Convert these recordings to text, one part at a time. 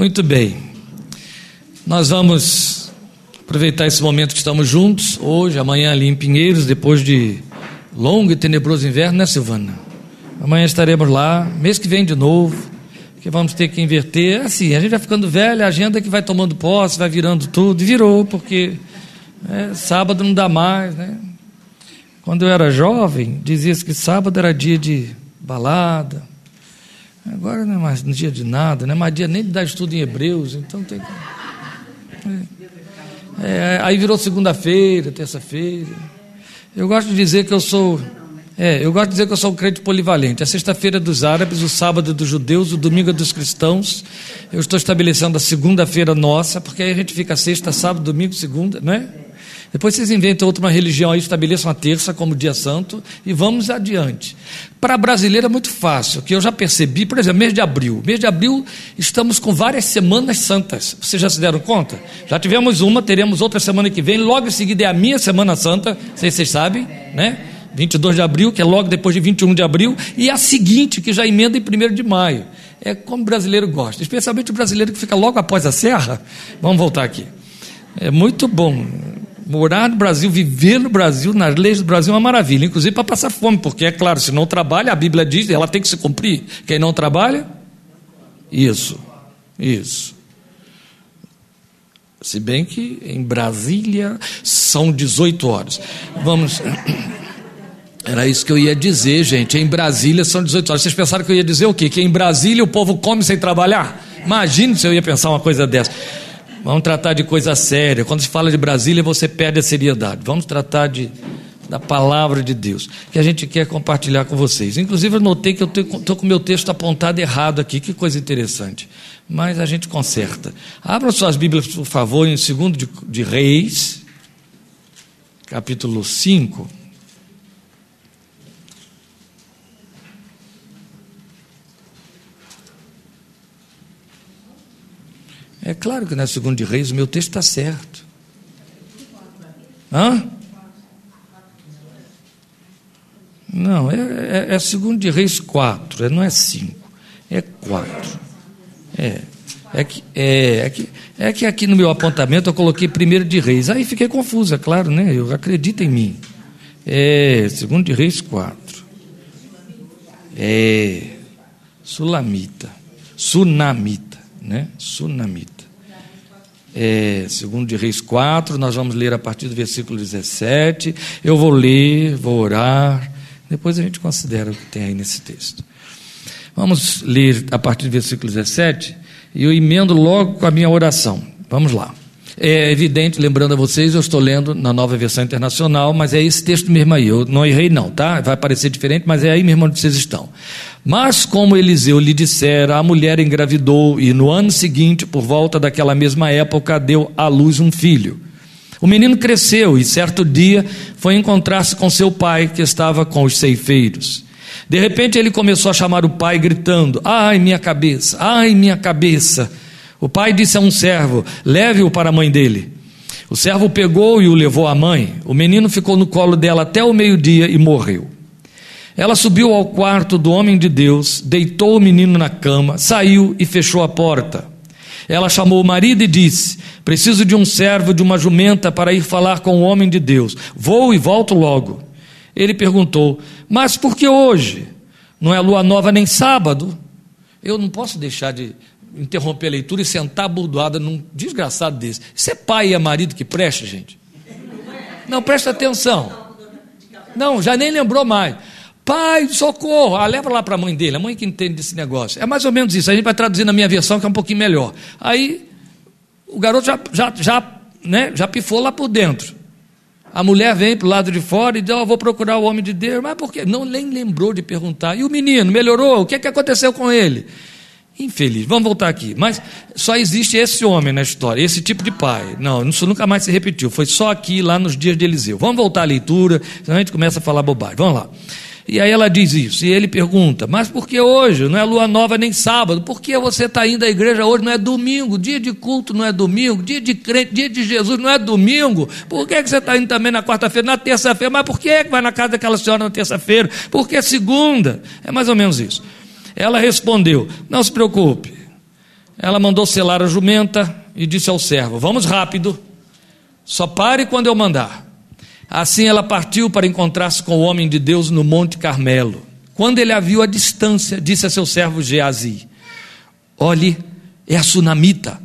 Muito bem. Nós vamos aproveitar esse momento que estamos juntos, hoje, amanhã ali em Pinheiros, depois de longo e tenebroso inverno, né, Silvana? Amanhã estaremos lá, mês que vem de novo, que vamos ter que inverter. Assim, a gente vai ficando velho, a agenda que vai tomando posse, vai virando tudo, e virou, porque é, sábado não dá mais, né? Quando eu era jovem, dizia-se que sábado era dia de balada, Agora não é mais dia de nada, não é mais dia nem de dar estudo em Hebreus, então tem. É, é, aí virou segunda-feira, terça-feira. Eu gosto de dizer que eu sou. É, eu gosto de dizer que eu sou um crente polivalente. A sexta-feira é dos árabes, o sábado é dos judeus, o domingo é dos cristãos. Eu estou estabelecendo a segunda-feira nossa, porque aí a gente fica sexta, sábado, domingo, segunda, não é? Depois vocês inventam outra religião aí, estabeleçam a terça como dia santo e vamos adiante. Para brasileiro é muito fácil, que eu já percebi, por exemplo, mês de abril. Mês de abril estamos com várias semanas santas. Vocês já se deram conta? Já tivemos uma, teremos outra semana que vem, logo em seguida é a minha Semana Santa, sei se vocês sabem, né? 22 de abril, que é logo depois de 21 de abril, e a seguinte, que já emenda em 1 de maio. É como o brasileiro gosta, especialmente o brasileiro que fica logo após a serra. Vamos voltar aqui. É muito bom morar no Brasil, viver no Brasil, nas leis do Brasil é uma maravilha, inclusive para passar fome, porque é claro, se não trabalha, a Bíblia diz, ela tem que se cumprir. Quem não trabalha, isso, isso. Se bem que em Brasília são 18 horas. Vamos. Era isso que eu ia dizer, gente. Em Brasília são 18 horas. Vocês pensaram que eu ia dizer o quê? Que em Brasília o povo come sem trabalhar? Imagine se eu ia pensar uma coisa dessa. Vamos tratar de coisa séria. Quando se fala de Brasília, você perde a seriedade. Vamos tratar de, da palavra de Deus, que a gente quer compartilhar com vocês. Inclusive, eu notei que eu estou com o meu texto apontado errado aqui. Que coisa interessante. Mas a gente conserta. Abram suas Bíblias, por favor, em 2 de, de Reis, capítulo 5. É claro que na segunda de Reis o meu texto está certo. Hã? Não, é, é, é segundo de Reis 4, é, não é 5, é 4. É. É que, é, é, que, é que aqui no meu apontamento eu coloquei primeiro de Reis. Aí fiquei confuso, é claro, né? Eu acredito em mim. É, segundo de Reis 4. É, Sulamita. Sunamita, né? Sunamita é, segundo de Reis 4, nós vamos ler a partir do versículo 17. Eu vou ler, vou orar, depois a gente considera o que tem aí nesse texto. Vamos ler a partir do versículo 17 e eu emendo logo com a minha oração. Vamos lá. É evidente, lembrando a vocês, eu estou lendo na nova versão internacional, mas é esse texto mesmo aí. Eu não errei, não, tá? Vai parecer diferente, mas é aí mesmo onde vocês estão. Mas, como Eliseu lhe dissera, a mulher engravidou e no ano seguinte, por volta daquela mesma época, deu à luz um filho. O menino cresceu e, certo dia, foi encontrar-se com seu pai, que estava com os ceifeiros. De repente, ele começou a chamar o pai, gritando: Ai, minha cabeça, ai, minha cabeça. O pai disse a um servo: Leve-o para a mãe dele. O servo pegou e o levou à mãe. O menino ficou no colo dela até o meio-dia e morreu. Ela subiu ao quarto do homem de Deus, deitou o menino na cama, saiu e fechou a porta. Ela chamou o marido e disse: Preciso de um servo de uma jumenta para ir falar com o homem de Deus. Vou e volto logo. Ele perguntou: Mas por que hoje? Não é lua nova nem sábado? Eu não posso deixar de interromper a leitura e sentar burdoada num desgraçado desse. Isso é pai e é marido que presta, gente? Não, presta atenção. Não, já nem lembrou mais. Pai, socorro! Ah, leva lá para a mãe dele, a mãe que entende desse negócio. É mais ou menos isso. A gente vai traduzir na minha versão, que é um pouquinho melhor. Aí, o garoto já, já, já, né, já pifou lá por dentro. A mulher vem para o lado de fora e diz: oh, Vou procurar o homem de Deus. Mas por quê? Não nem lembrou de perguntar. E o menino, melhorou? O que, é que aconteceu com ele? Infeliz. Vamos voltar aqui. Mas só existe esse homem na história, esse tipo de pai. Não, isso nunca mais se repetiu. Foi só aqui, lá nos dias de Eliseu. Vamos voltar à leitura, senão a gente começa a falar bobagem. Vamos lá. E aí ela diz isso, e ele pergunta: Mas por que hoje? Não é lua nova nem sábado? Por que você está indo à igreja hoje? Não é domingo, dia de culto não é domingo, dia de crente, dia de Jesus não é domingo. Por que, que você está indo também na quarta-feira, na terça-feira? Mas por que, que vai na casa daquela senhora na terça-feira? Porque é segunda. É mais ou menos isso. Ela respondeu: Não se preocupe. ela mandou selar a jumenta e disse ao servo: Vamos rápido, só pare quando eu mandar. Assim ela partiu para encontrar-se com o homem de Deus no Monte Carmelo. Quando ele a viu à distância, disse a seu servo Geazi: Olhe, é a sunamita.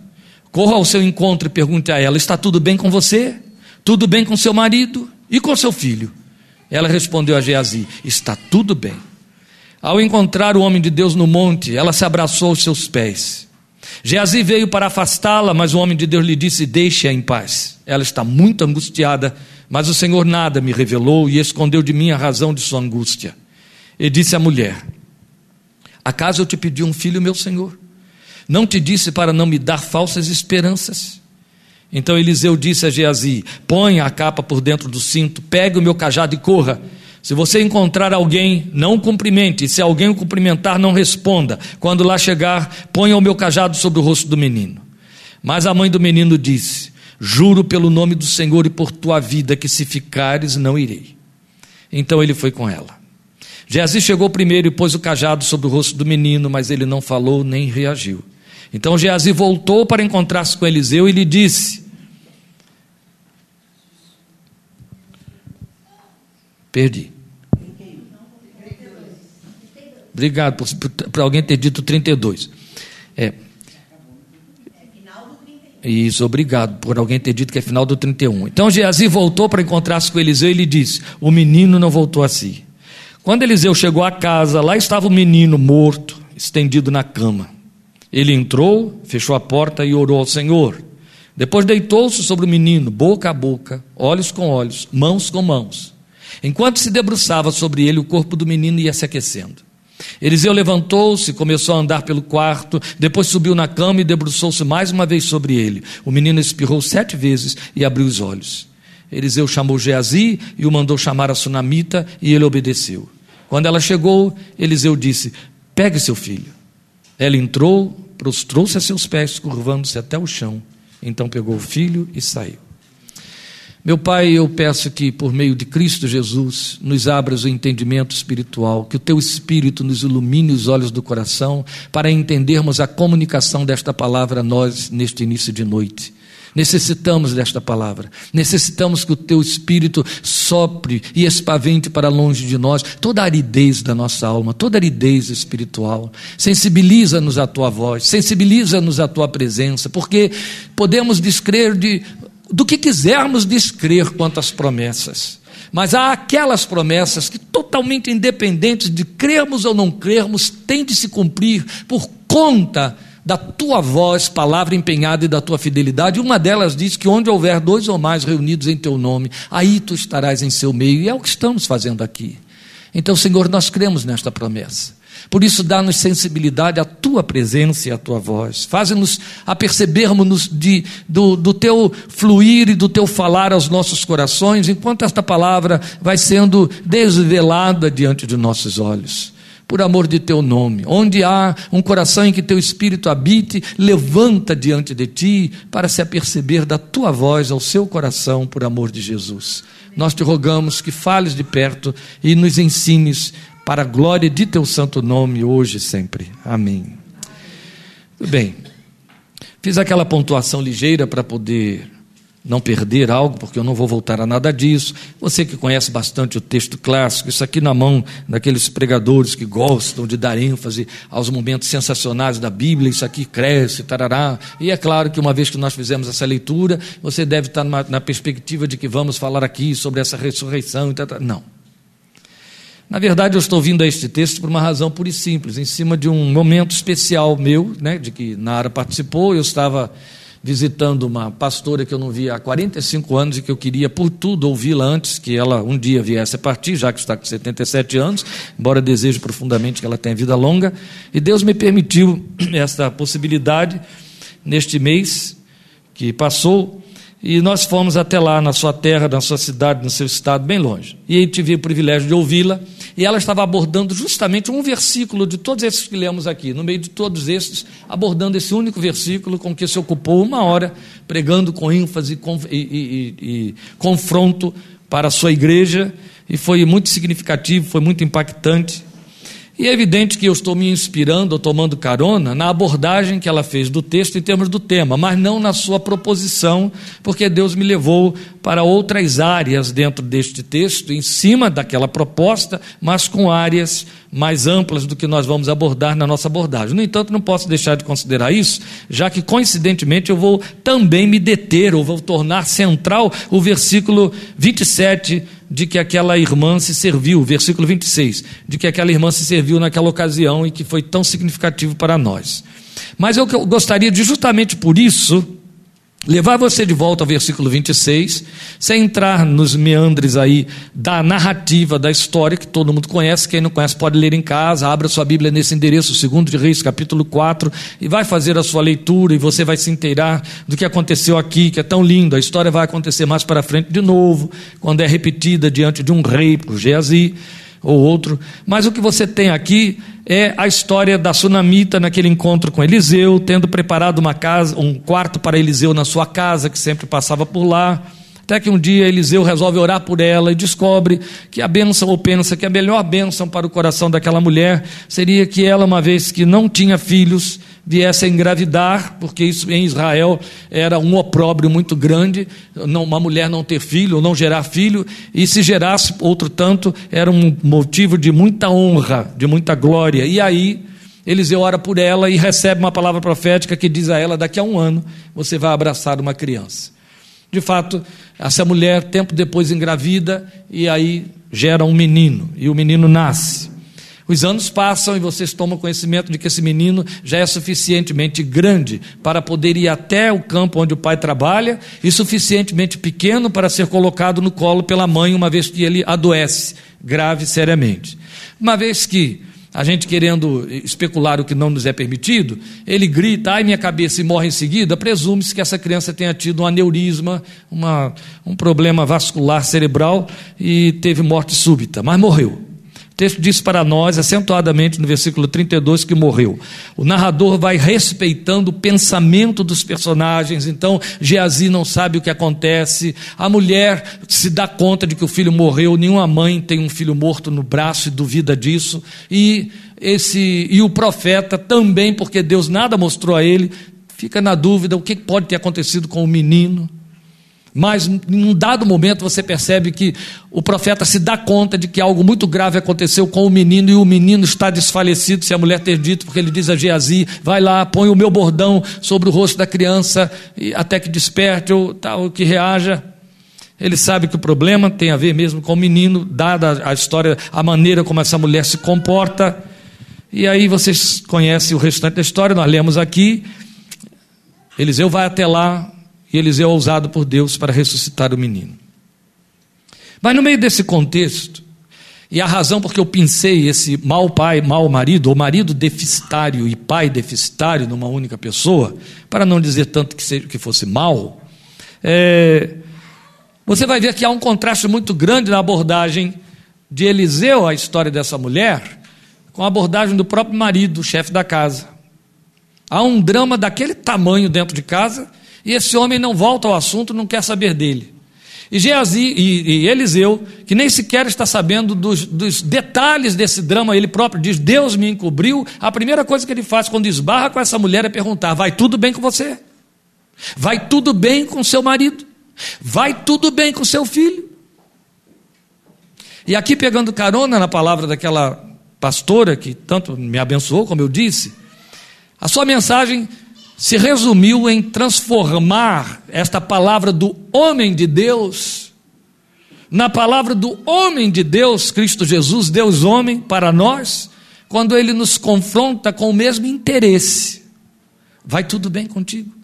Corra ao seu encontro e pergunte a ela: Está tudo bem com você? Tudo bem com seu marido e com seu filho? Ela respondeu a Geazi: Está tudo bem. Ao encontrar o homem de Deus no monte, ela se abraçou aos seus pés. Geazi veio para afastá-la, mas o homem de Deus lhe disse: Deixe-a em paz. Ela está muito angustiada, mas o Senhor nada me revelou e escondeu de mim a razão de sua angústia. E disse à mulher: Acaso eu te pedi um filho, meu senhor? Não te disse para não me dar falsas esperanças? Então Eliseu disse a Geazi: Ponha a capa por dentro do cinto, pegue o meu cajado e corra. Se você encontrar alguém, não cumprimente. Se alguém o cumprimentar, não responda. Quando lá chegar, ponha o meu cajado sobre o rosto do menino. Mas a mãe do menino disse: Juro pelo nome do Senhor e por tua vida que se ficares, não irei. Então ele foi com ela. Geazi chegou primeiro e pôs o cajado sobre o rosto do menino, mas ele não falou nem reagiu. Então Geazi voltou para encontrar-se com Eliseu e lhe disse: Perdi. Obrigado por, por, por alguém ter dito 32. É. Isso, obrigado por alguém ter dito que é final do 31. Então Geazi voltou para encontrar-se com Eliseu e lhe disse: O menino não voltou a si. Quando Eliseu chegou à casa, lá estava o menino morto, estendido na cama. Ele entrou, fechou a porta e orou ao Senhor. Depois deitou-se sobre o menino, boca a boca, olhos com olhos, mãos com mãos. Enquanto se debruçava sobre ele, o corpo do menino ia se aquecendo. Eliseu levantou-se, começou a andar pelo quarto, depois subiu na cama e debruçou-se mais uma vez sobre ele. O menino espirrou sete vezes e abriu os olhos. Eliseu chamou Geazi e o mandou chamar a sunamita, e ele obedeceu. Quando ela chegou, Eliseu disse: Pegue seu filho. Ela entrou, prostrou-se a seus pés, curvando-se até o chão. Então pegou o filho e saiu. Meu Pai, eu peço que, por meio de Cristo Jesus, nos abras o entendimento espiritual, que o Teu Espírito nos ilumine os olhos do coração para entendermos a comunicação desta palavra a nós neste início de noite. Necessitamos desta palavra, necessitamos que o Teu Espírito sopre e espavente para longe de nós toda a aridez da nossa alma, toda a aridez espiritual. Sensibiliza-nos à Tua voz, sensibiliza-nos à Tua presença, porque podemos descrer de do que quisermos descrer quanto às promessas. Mas há aquelas promessas que, totalmente independentes de crermos ou não crermos, têm de se cumprir por conta da tua voz, palavra empenhada e da tua fidelidade. Uma delas diz que onde houver dois ou mais reunidos em teu nome, aí tu estarás em seu meio. E é o que estamos fazendo aqui. Então, Senhor, nós cremos nesta promessa. Por isso, dá-nos sensibilidade à tua presença e à tua voz. Faz-nos a percebermos de, do, do teu fluir e do teu falar aos nossos corações, enquanto esta palavra vai sendo desvelada diante de nossos olhos. Por amor de teu nome, onde há um coração em que teu espírito habite, levanta diante de ti para se aperceber da tua voz ao seu coração, por amor de Jesus. Nós te rogamos que fales de perto e nos ensines para a glória de teu santo nome, hoje e sempre. Amém. Tudo bem. Fiz aquela pontuação ligeira para poder não perder algo, porque eu não vou voltar a nada disso. Você que conhece bastante o texto clássico, isso aqui na mão daqueles pregadores que gostam de dar ênfase aos momentos sensacionais da Bíblia, isso aqui cresce, tarará. E é claro que uma vez que nós fizemos essa leitura, você deve estar na, perspectiva de que vamos falar aqui sobre essa ressurreição. Não. Na verdade, eu estou vindo a este texto por uma razão pura e simples, em cima de um momento especial meu, né, de que Nara participou, eu estava visitando uma pastora que eu não via há 45 anos e que eu queria, por tudo, ouvi-la antes que ela um dia viesse a partir, já que está com 77 anos, embora desejo profundamente que ela tenha vida longa. E Deus me permitiu esta possibilidade neste mês que passou e nós fomos até lá, na sua terra, na sua cidade, no seu estado, bem longe. E aí tive o privilégio de ouvi-la, e ela estava abordando justamente um versículo de todos esses que lemos aqui, no meio de todos esses, abordando esse único versículo com que se ocupou uma hora, pregando com ênfase e, e, e, e confronto para a sua igreja, e foi muito significativo, foi muito impactante. E é evidente que eu estou me inspirando ou tomando carona na abordagem que ela fez do texto em termos do tema, mas não na sua proposição, porque Deus me levou para outras áreas dentro deste texto, em cima daquela proposta, mas com áreas mais amplas do que nós vamos abordar na nossa abordagem. No entanto, não posso deixar de considerar isso, já que coincidentemente eu vou também me deter, ou vou tornar central o versículo 27 de que aquela irmã se serviu, versículo 26, de que aquela irmã se serviu naquela ocasião e que foi tão significativo para nós. Mas eu gostaria de, justamente por isso, levar você de volta ao versículo 26, sem entrar nos meandres aí da narrativa da história que todo mundo conhece, quem não conhece pode ler em casa, abra sua Bíblia nesse endereço, 2 de Reis, capítulo 4, e vai fazer a sua leitura e você vai se inteirar do que aconteceu aqui, que é tão lindo. A história vai acontecer mais para frente de novo, quando é repetida diante de um rei, por Geazi ou outro, mas o que você tem aqui é a história da sunamita naquele encontro com Eliseu, tendo preparado uma casa, um quarto para Eliseu na sua casa, que sempre passava por lá. Até que um dia Eliseu resolve orar por ela e descobre que a bênção, ou pensa que a melhor bênção para o coração daquela mulher seria que ela, uma vez que não tinha filhos, viesse a engravidar, porque isso em Israel era um opróbrio muito grande, não, uma mulher não ter filho, ou não gerar filho, e se gerasse outro tanto, era um motivo de muita honra, de muita glória. E aí, Eliseu ora por ela e recebe uma palavra profética que diz a ela: daqui a um ano você vai abraçar uma criança. De fato, essa mulher, tempo depois, engravida e aí gera um menino, e o menino nasce. Os anos passam e vocês tomam conhecimento de que esse menino já é suficientemente grande para poder ir até o campo onde o pai trabalha e suficientemente pequeno para ser colocado no colo pela mãe, uma vez que ele adoece grave seriamente. Uma vez que a gente querendo especular o que não nos é permitido, ele grita, ai minha cabeça, e morre em seguida, presume-se que essa criança tenha tido um aneurisma, uma, um problema vascular cerebral e teve morte súbita, mas morreu. O texto diz para nós, acentuadamente no versículo 32, que morreu. O narrador vai respeitando o pensamento dos personagens, então Geazi não sabe o que acontece, a mulher se dá conta de que o filho morreu, nenhuma mãe tem um filho morto no braço e duvida disso, e, esse, e o profeta também, porque Deus nada mostrou a ele, fica na dúvida o que pode ter acontecido com o menino. Mas em um dado momento você percebe que o profeta se dá conta de que algo muito grave aconteceu com o menino e o menino está desfalecido, se a mulher ter dito, porque ele diz a Geazi: vai lá, põe o meu bordão sobre o rosto da criança até que desperte ou tal, que reaja. Ele sabe que o problema tem a ver mesmo com o menino, dada a história, a maneira como essa mulher se comporta. E aí vocês conhecem o restante da história, nós lemos aqui. Eliseu vai até lá, e Eliseu é usado por Deus para ressuscitar o menino. Mas no meio desse contexto, e a razão porque eu pensei esse mau pai, mau marido, ou marido deficitário e pai deficitário numa única pessoa, para não dizer tanto que, seja, que fosse mal, é, você vai ver que há um contraste muito grande na abordagem de Eliseu, a história dessa mulher, com a abordagem do próprio marido, chefe da casa. Há um drama daquele tamanho dentro de casa e esse homem não volta ao assunto, não quer saber dele. E Geazi e, e Eliseu, que nem sequer está sabendo dos, dos, detalhes desse drama, ele próprio diz: Deus me encobriu. A primeira coisa que ele faz quando esbarra com essa mulher é perguntar: Vai tudo bem com você? Vai tudo bem com seu marido? Vai tudo bem com seu filho? E aqui, pegando carona na palavra daquela pastora que tanto me abençoou, como eu disse, a sua mensagem se resumiu em transformar esta palavra do homem de Deus na palavra do homem de Deus, Cristo Jesus, Deus homem para nós, quando ele nos confronta com o mesmo interesse. Vai tudo bem contigo?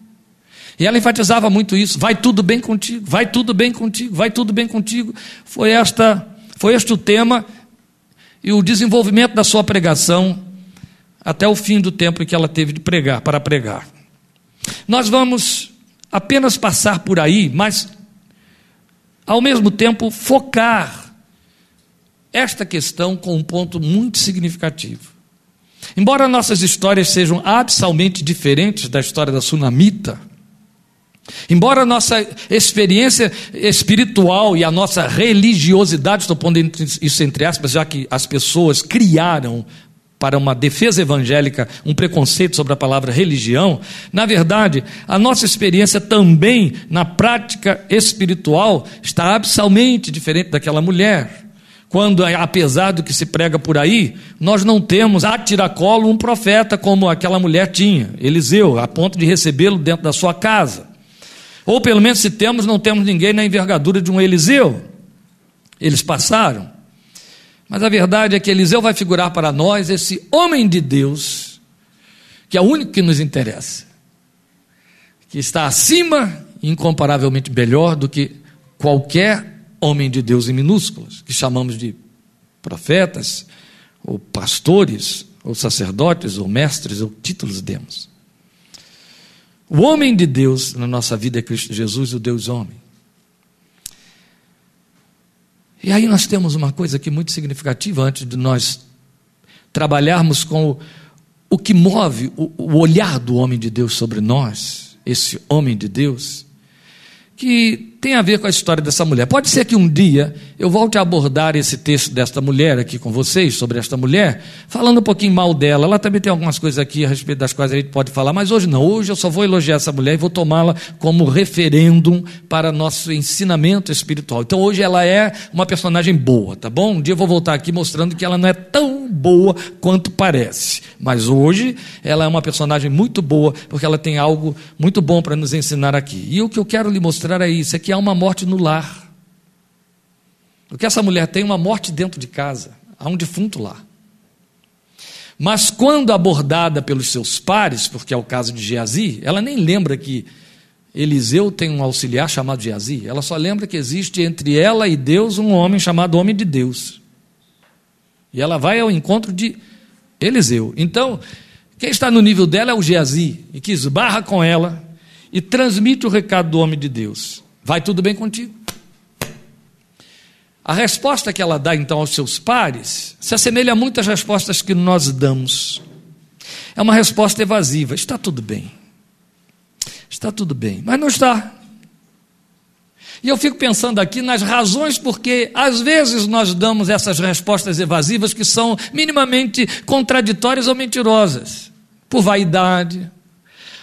E ela enfatizava muito isso, vai tudo bem contigo, vai tudo bem contigo, vai tudo bem contigo. Foi esta, foi este o tema e o desenvolvimento da sua pregação até o fim do tempo em que ela teve de pregar, para pregar. Nós vamos apenas passar por aí, mas ao mesmo tempo focar esta questão com um ponto muito significativo. Embora nossas histórias sejam absalmente diferentes da história da Sunamita, embora a nossa experiência espiritual e a nossa religiosidade, estou pondo isso entre aspas, já que as pessoas criaram para uma defesa evangélica um preconceito sobre a palavra religião, na verdade, a nossa experiência também na prática espiritual está absolutamente diferente daquela mulher. Quando, apesar do que se prega por aí, nós não temos a tiracolo um profeta como aquela mulher tinha, Eliseu, a ponto de recebê-lo dentro da sua casa. Ou pelo menos se temos, não temos ninguém na envergadura de um Eliseu. Eles passaram. Mas a verdade é que Eliseu vai figurar para nós esse homem de Deus, que é o único que nos interessa, que está acima, incomparavelmente melhor do que qualquer homem de Deus em minúsculas, que chamamos de profetas, ou pastores, ou sacerdotes, ou mestres, ou títulos demos. O homem de Deus na nossa vida é Cristo Jesus, o Deus homem. E aí nós temos uma coisa aqui muito significativa antes de nós trabalharmos com o, o que move o, o olhar do homem de Deus sobre nós, esse homem de Deus, que tem a ver com a história dessa mulher. Pode ser que um dia eu volte a abordar esse texto desta mulher aqui com vocês, sobre esta mulher, falando um pouquinho mal dela. Ela também tem algumas coisas aqui a respeito das quais a gente pode falar, mas hoje não. Hoje eu só vou elogiar essa mulher e vou tomá-la como referêndum para nosso ensinamento espiritual. Então hoje ela é uma personagem boa, tá bom? Um dia eu vou voltar aqui mostrando que ela não é tão boa quanto parece. Mas hoje ela é uma personagem muito boa, porque ela tem algo muito bom para nos ensinar aqui. E o que eu quero lhe mostrar é isso: é que há uma morte no lar. O que essa mulher tem? Uma morte dentro de casa. Há um defunto lá. Mas quando abordada pelos seus pares, porque é o caso de Geazi, ela nem lembra que Eliseu tem um auxiliar chamado Geazi. Ela só lembra que existe entre ela e Deus um homem chamado Homem de Deus. E ela vai ao encontro de Eliseu. Então, quem está no nível dela é o Geazi, e que esbarra com ela e transmite o recado do homem de Deus. Vai tudo bem contigo? A resposta que ela dá então aos seus pares se assemelha muito às respostas que nós damos. É uma resposta evasiva: está tudo bem. Está tudo bem, mas não está. E eu fico pensando aqui nas razões porque às vezes nós damos essas respostas evasivas que são minimamente contraditórias ou mentirosas. Por vaidade,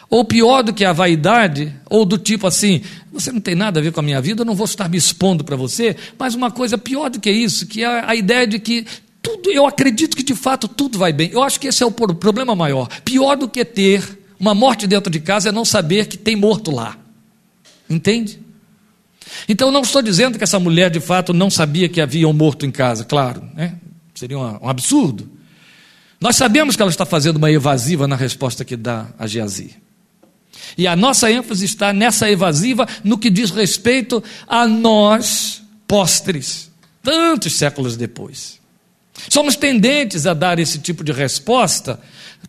ou pior do que a vaidade, ou do tipo assim, você não tem nada a ver com a minha vida, eu não vou estar me expondo para você, mas uma coisa pior do que isso, que é a ideia de que tudo, eu acredito que de fato tudo vai bem. Eu acho que esse é o problema maior. Pior do que ter uma morte dentro de casa é não saber que tem morto lá. Entende? Então não estou dizendo que essa mulher de fato não sabia que havia um morto em casa, claro, né? seria um, um absurdo. Nós sabemos que ela está fazendo uma evasiva na resposta que dá a Geazi. E a nossa ênfase está nessa evasiva no que diz respeito a nós, postres, tantos séculos depois. Somos tendentes a dar esse tipo de resposta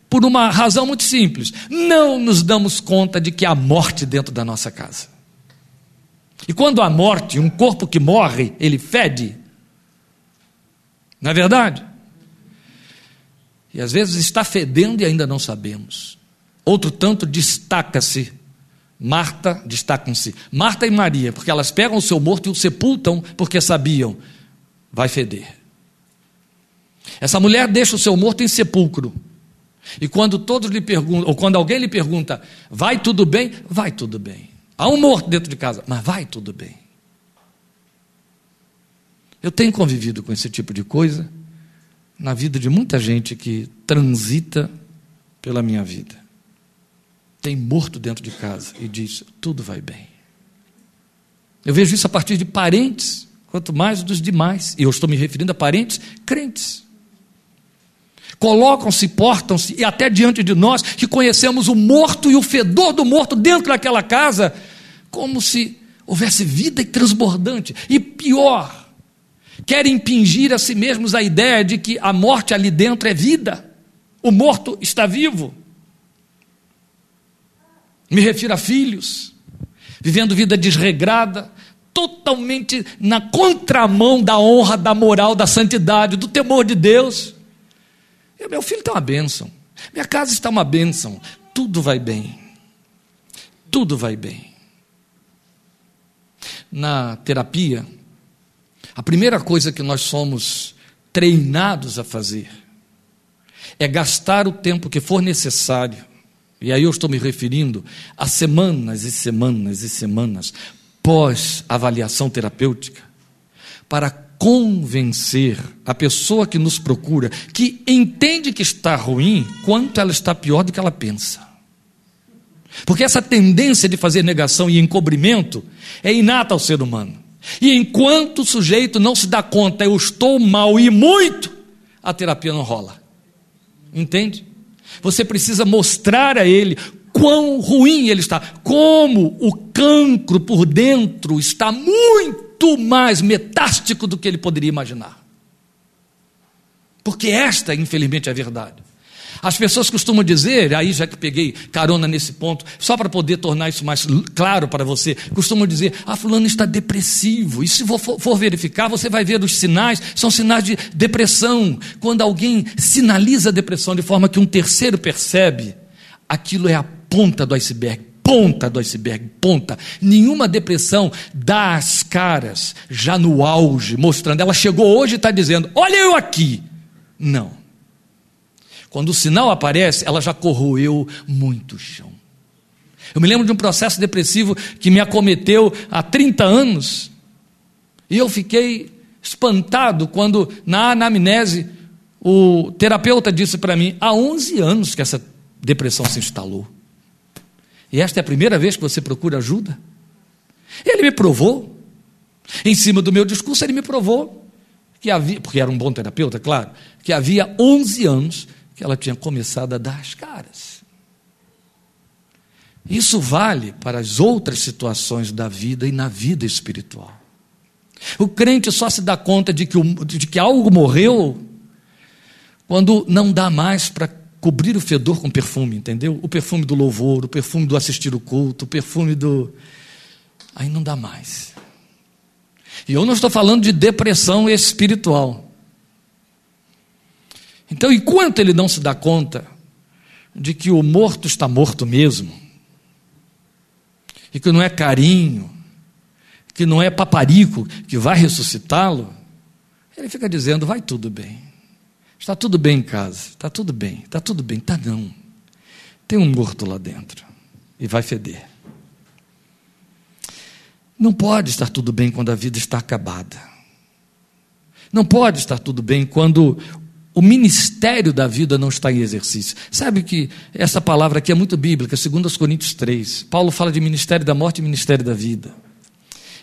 por uma razão muito simples. Não nos damos conta de que há morte dentro da nossa casa. E quando há morte, um corpo que morre, ele fede. Não é verdade? E às vezes está fedendo e ainda não sabemos. Outro tanto destaca-se. Marta, destacam-se. Marta e Maria, porque elas pegam o seu morto e o sepultam porque sabiam, vai feder. Essa mulher deixa o seu morto em sepulcro. E quando todos lhe perguntam, ou quando alguém lhe pergunta, vai tudo bem? Vai tudo bem. Há um morto dentro de casa, mas vai tudo bem. Eu tenho convivido com esse tipo de coisa na vida de muita gente que transita pela minha vida tem morto dentro de casa e diz: tudo vai bem. Eu vejo isso a partir de parentes, quanto mais dos demais, e eu estou me referindo a parentes crentes. Colocam-se, portam-se, e até diante de nós, que conhecemos o morto e o fedor do morto dentro daquela casa, como se houvesse vida e transbordante. E pior, querem impingir a si mesmos a ideia de que a morte ali dentro é vida, o morto está vivo. Me refiro a filhos, vivendo vida desregrada, totalmente na contramão da honra, da moral, da santidade, do temor de Deus. Meu filho está uma bênção, minha casa está uma bênção, tudo vai bem, tudo vai bem. Na terapia, a primeira coisa que nós somos treinados a fazer é gastar o tempo que for necessário, e aí eu estou me referindo a semanas e semanas e semanas pós-avaliação terapêutica, para convencer a pessoa que nos procura, que entende que está ruim, quanto ela está pior do que ela pensa. Porque essa tendência de fazer negação e encobrimento é inata ao ser humano. E enquanto o sujeito não se dá conta, eu estou mal e muito, a terapia não rola. Entende? Você precisa mostrar a ele quão ruim ele está, como o cancro por dentro está muito mais metástico do que ele poderia imaginar. Porque esta, infelizmente, é a verdade. As pessoas costumam dizer, aí já que peguei carona nesse ponto, só para poder tornar isso mais claro para você, costumam dizer, ah, fulano está depressivo. E se for, for verificar, você vai ver os sinais, são sinais de depressão. Quando alguém sinaliza a depressão de forma que um terceiro percebe, aquilo é a ponta do iceberg ponta do iceberg, ponta. Nenhuma depressão dá as caras já no auge, mostrando. Ela chegou hoje e está dizendo: Olha eu aqui. Não. Quando o sinal aparece, ela já corroeu muito chão. Eu me lembro de um processo depressivo que me acometeu há 30 anos, e eu fiquei espantado quando, na anamnese, o terapeuta disse para mim: há 11 anos que essa depressão se instalou. E esta é a primeira vez que você procura ajuda? Ele me provou, em cima do meu discurso, ele me provou que havia, porque era um bom terapeuta, claro, que havia 11 anos que ela tinha começado a dar as caras. Isso vale para as outras situações da vida e na vida espiritual. O crente só se dá conta de que, o, de que algo morreu quando não dá mais para cobrir o fedor com perfume, entendeu? O perfume do louvor, o perfume do assistir o culto, o perfume do. Aí não dá mais. E eu não estou falando de depressão espiritual. Então, enquanto ele não se dá conta de que o morto está morto mesmo, e que não é carinho, que não é paparico que vai ressuscitá-lo, ele fica dizendo: vai tudo bem, está tudo bem em casa, está tudo bem, está tudo bem, está não. Tem um morto lá dentro e vai feder. Não pode estar tudo bem quando a vida está acabada. Não pode estar tudo bem quando o ministério da vida não está em exercício. Sabe que essa palavra aqui é muito bíblica, segundo os Coríntios 3. Paulo fala de ministério da morte e ministério da vida.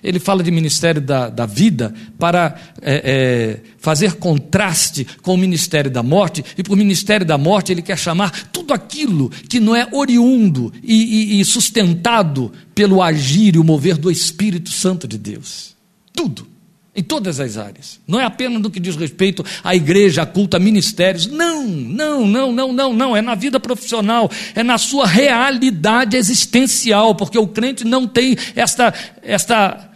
Ele fala de ministério da, da vida para é, é, fazer contraste com o ministério da morte, e por ministério da morte ele quer chamar tudo aquilo que não é oriundo e, e, e sustentado pelo agir e o mover do Espírito Santo de Deus. Tudo em todas as áreas. Não é apenas no que diz respeito à igreja, à culta, a ministérios. Não, não, não, não, não, não. É na vida profissional, é na sua realidade existencial, porque o crente não tem esta, esta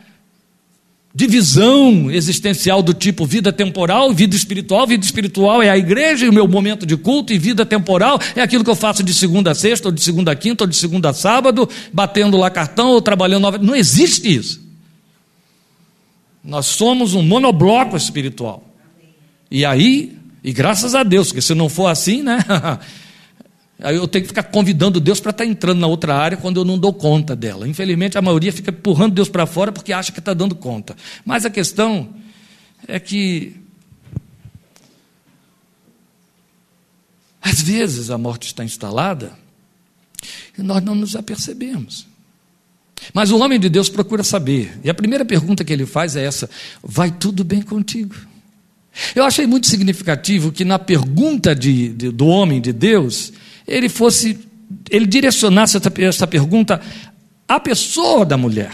divisão existencial do tipo vida temporal, vida espiritual. Vida espiritual é a igreja e o meu momento de culto, e vida temporal é aquilo que eu faço de segunda a sexta, ou de segunda a quinta, ou de segunda a sábado, batendo lá cartão, ou trabalhando. Não existe isso. Nós somos um monobloco espiritual. E aí, e graças a Deus, porque se não for assim, né? Aí eu tenho que ficar convidando Deus para estar tá entrando na outra área quando eu não dou conta dela. Infelizmente, a maioria fica empurrando Deus para fora porque acha que está dando conta. Mas a questão é que, às vezes, a morte está instalada e nós não nos apercebemos. Mas o homem de Deus procura saber. E a primeira pergunta que ele faz é essa: Vai tudo bem contigo? Eu achei muito significativo que na pergunta de, de, do homem de Deus, ele fosse, ele direcionasse essa, essa pergunta à pessoa da mulher.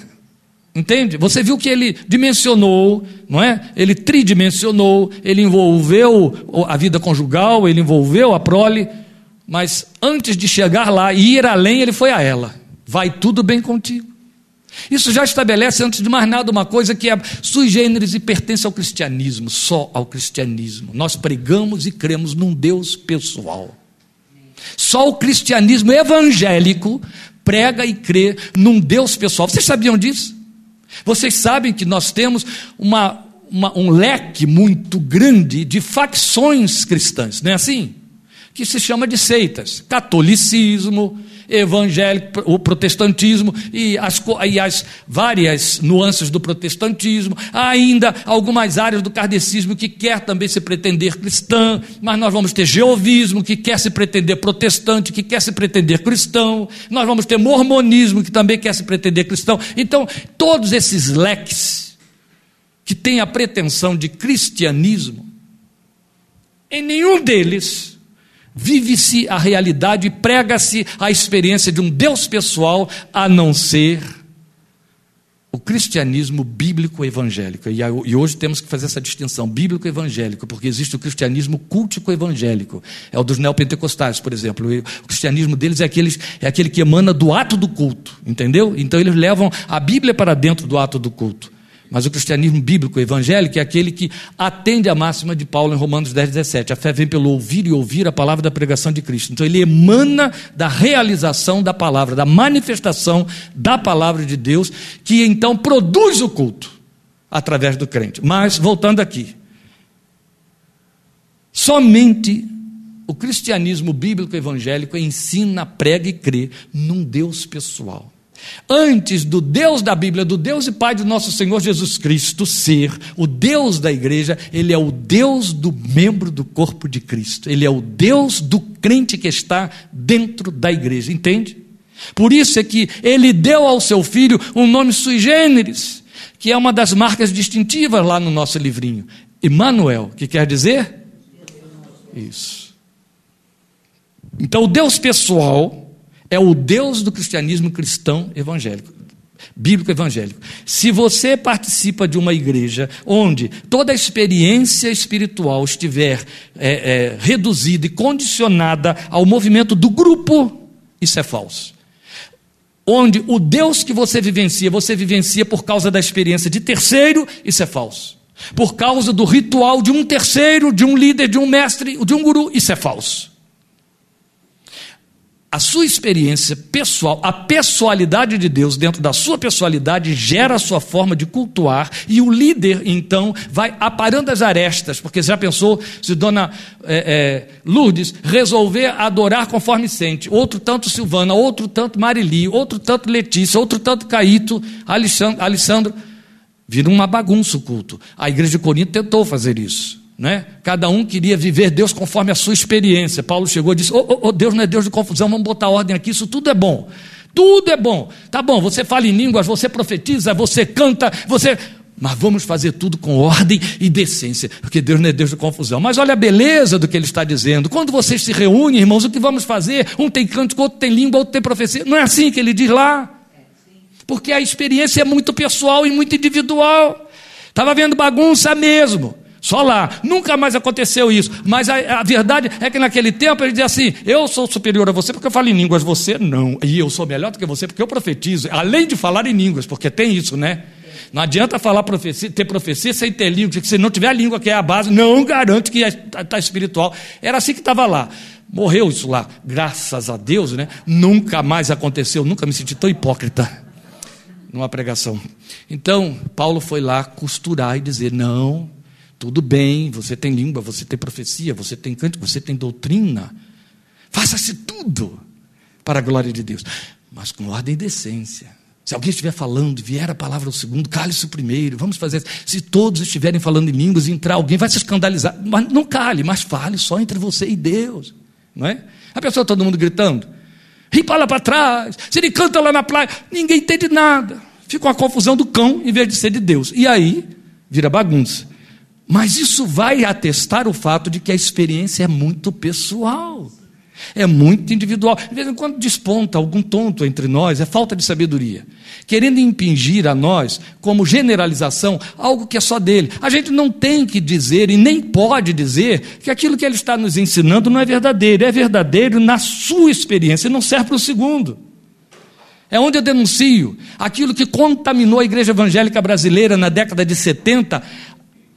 Entende? Você viu que ele dimensionou, não é? Ele tridimensionou, ele envolveu a vida conjugal, ele envolveu a prole, mas antes de chegar lá e ir além, ele foi a ela. Vai tudo bem contigo. Isso já estabelece, antes de mais nada, uma coisa que é sui generis e pertence ao cristianismo, só ao cristianismo. Nós pregamos e cremos num Deus pessoal. Só o cristianismo evangélico prega e crê num Deus pessoal. Vocês sabiam disso? Vocês sabem que nós temos uma, uma, um leque muito grande de facções cristãs, não é assim? Que se chama de seitas: catolicismo, evangélico, o protestantismo e as, e as várias nuances do protestantismo, há ainda algumas áreas do kardecismo que quer também se pretender cristã, mas nós vamos ter jeovismo que quer se pretender protestante, que quer se pretender cristão, nós vamos ter mormonismo que também quer se pretender cristão. Então, todos esses leques que têm a pretensão de cristianismo, em nenhum deles vive-se a realidade e prega-se a experiência de um Deus pessoal, a não ser o cristianismo bíblico evangélico. E hoje temos que fazer essa distinção bíblico evangélico, porque existe o cristianismo cultico evangélico, é o dos neopentecostais, por exemplo. O cristianismo deles é é aquele que emana do ato do culto, entendeu? Então eles levam a Bíblia para dentro do ato do culto. Mas o cristianismo bíblico evangélico é aquele que atende a máxima de Paulo em Romanos 10, 17. A fé vem pelo ouvir e ouvir a palavra da pregação de Cristo. Então ele emana da realização da palavra, da manifestação da palavra de Deus, que então produz o culto através do crente. Mas, voltando aqui, somente o cristianismo bíblico evangélico ensina, prega e crê num Deus pessoal. Antes do Deus da Bíblia, do Deus e Pai do nosso Senhor Jesus Cristo ser o Deus da igreja, Ele é o Deus do membro do corpo de Cristo, Ele é o Deus do crente que está dentro da igreja, entende? Por isso é que Ele deu ao seu filho um nome sui generis, que é uma das marcas distintivas lá no nosso livrinho, Emmanuel, que quer dizer? Isso. Então, o Deus pessoal é o Deus do cristianismo cristão evangélico, bíblico evangélico. Se você participa de uma igreja onde toda a experiência espiritual estiver é, é, reduzida e condicionada ao movimento do grupo, isso é falso. Onde o Deus que você vivencia, você vivencia por causa da experiência de terceiro, isso é falso. Por causa do ritual de um terceiro, de um líder, de um mestre, de um guru, isso é falso a sua experiência pessoal, a pessoalidade de Deus dentro da sua pessoalidade gera a sua forma de cultuar e o líder então vai aparando as arestas, porque já pensou se Dona é, é, Lourdes resolver adorar conforme sente, outro tanto Silvana, outro tanto Marili, outro tanto Letícia, outro tanto Caíto, Alexandre, Alessandro, vira uma bagunça o culto. A igreja de Corinto tentou fazer isso. Né? Cada um queria viver Deus conforme a sua experiência. Paulo chegou e disse: oh, oh, oh, Deus não é Deus de confusão, vamos botar ordem aqui, isso tudo é bom. Tudo é bom. Tá bom, você fala em línguas, você profetiza, você canta, você. Mas vamos fazer tudo com ordem e decência, porque Deus não é Deus de confusão. Mas olha a beleza do que ele está dizendo. Quando vocês se reúnem, irmãos, o que vamos fazer? Um tem canto, outro tem língua, outro tem profecia. Não é assim que ele diz lá? Porque a experiência é muito pessoal e muito individual. Estava vendo bagunça mesmo. Só lá. Nunca mais aconteceu isso. Mas a, a, verdade é que naquele tempo ele dizia assim: eu sou superior a você porque eu falo em línguas, você não. E eu sou melhor do que você porque eu profetizo. Além de falar em línguas, porque tem isso, né? Não adianta falar profecia, ter profecia sem ter língua, se não tiver a língua, que é a base, não garante que está tá espiritual. Era assim que estava lá. Morreu isso lá, graças a Deus, né? Nunca mais aconteceu, nunca me senti tão hipócrita numa pregação. Então, Paulo foi lá costurar e dizer: não, tudo bem, você tem língua, você tem profecia, você tem canto, você tem doutrina. Faça-se tudo para a glória de Deus, mas com ordem e decência. Se alguém estiver falando, vier a palavra ao segundo, cale-se o primeiro. Vamos fazer. Se todos estiverem falando em línguas e entrar alguém, vai se escandalizar. Mas não cale, mas fale só entre você e Deus. Não é? A pessoa, todo mundo gritando. Ripa lá para trás. Se ele canta lá na praia, ninguém entende nada. Fica uma confusão do cão em vez de ser de Deus. E aí, vira bagunça. Mas isso vai atestar o fato de que a experiência é muito pessoal, é muito individual. De vez em quando desponta algum tonto entre nós, é falta de sabedoria, querendo impingir a nós, como generalização, algo que é só dele. A gente não tem que dizer e nem pode dizer que aquilo que ele está nos ensinando não é verdadeiro, é verdadeiro na sua experiência, não serve para o segundo. É onde eu denuncio aquilo que contaminou a igreja evangélica brasileira na década de 70,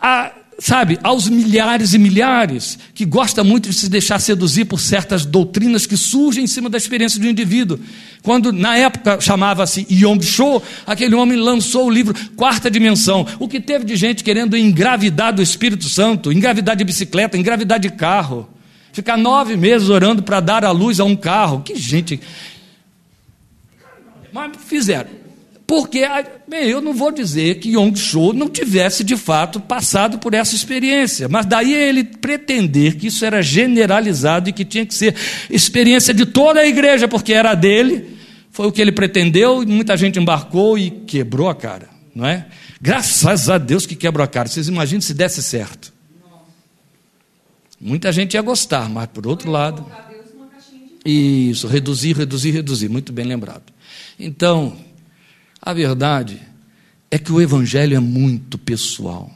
a sabe, aos milhares e milhares que gosta muito de se deixar seduzir por certas doutrinas que surgem em cima da experiência do indivíduo. Quando na época chamava-se Yong Cho, aquele homem lançou o livro Quarta Dimensão. O que teve de gente querendo engravidar do Espírito Santo, engravidar de bicicleta, engravidar de carro. Ficar nove meses orando para dar a luz a um carro. Que gente. Mas fizeram. Porque, bem, eu não vou dizer que Yong Cho não tivesse de fato passado por essa experiência, mas daí ele pretender que isso era generalizado e que tinha que ser experiência de toda a igreja, porque era dele, foi o que ele pretendeu e muita gente embarcou e quebrou a cara, não é? Graças a Deus que quebrou a cara. Vocês imaginam se desse certo? Muita gente ia gostar, mas por outro lado. Isso, reduzir, reduzir, reduzir. Muito bem lembrado. Então, a verdade é que o Evangelho é muito pessoal.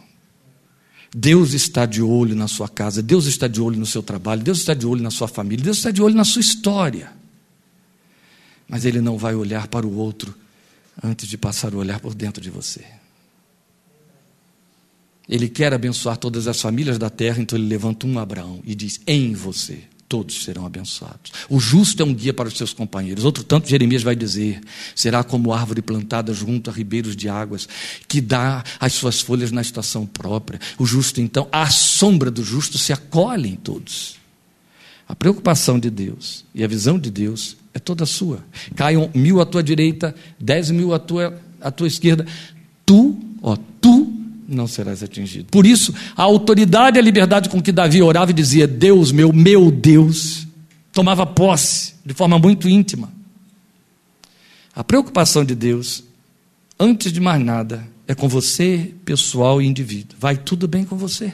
Deus está de olho na sua casa, Deus está de olho no seu trabalho, Deus está de olho na sua família, Deus está de olho na sua história. Mas Ele não vai olhar para o outro antes de passar o olhar por dentro de você. Ele quer abençoar todas as famílias da terra, então ele levanta um Abraão e diz: Em você todos serão abençoados. O justo é um guia para os seus companheiros. Outro tanto, Jeremias vai dizer: será como árvore plantada junto a ribeiros de águas, que dá as suas folhas na estação própria. O justo, então, à sombra do justo se acolhem todos. A preocupação de Deus e a visão de Deus é toda sua. Caiam mil à tua direita, dez mil à tua, à tua esquerda. Tu, ó, tu não serás atingido. Por isso, a autoridade e a liberdade com que Davi orava e dizia: Deus meu, meu Deus, tomava posse de forma muito íntima. A preocupação de Deus, antes de mais nada, é com você, pessoal e indivíduo. Vai tudo bem com você.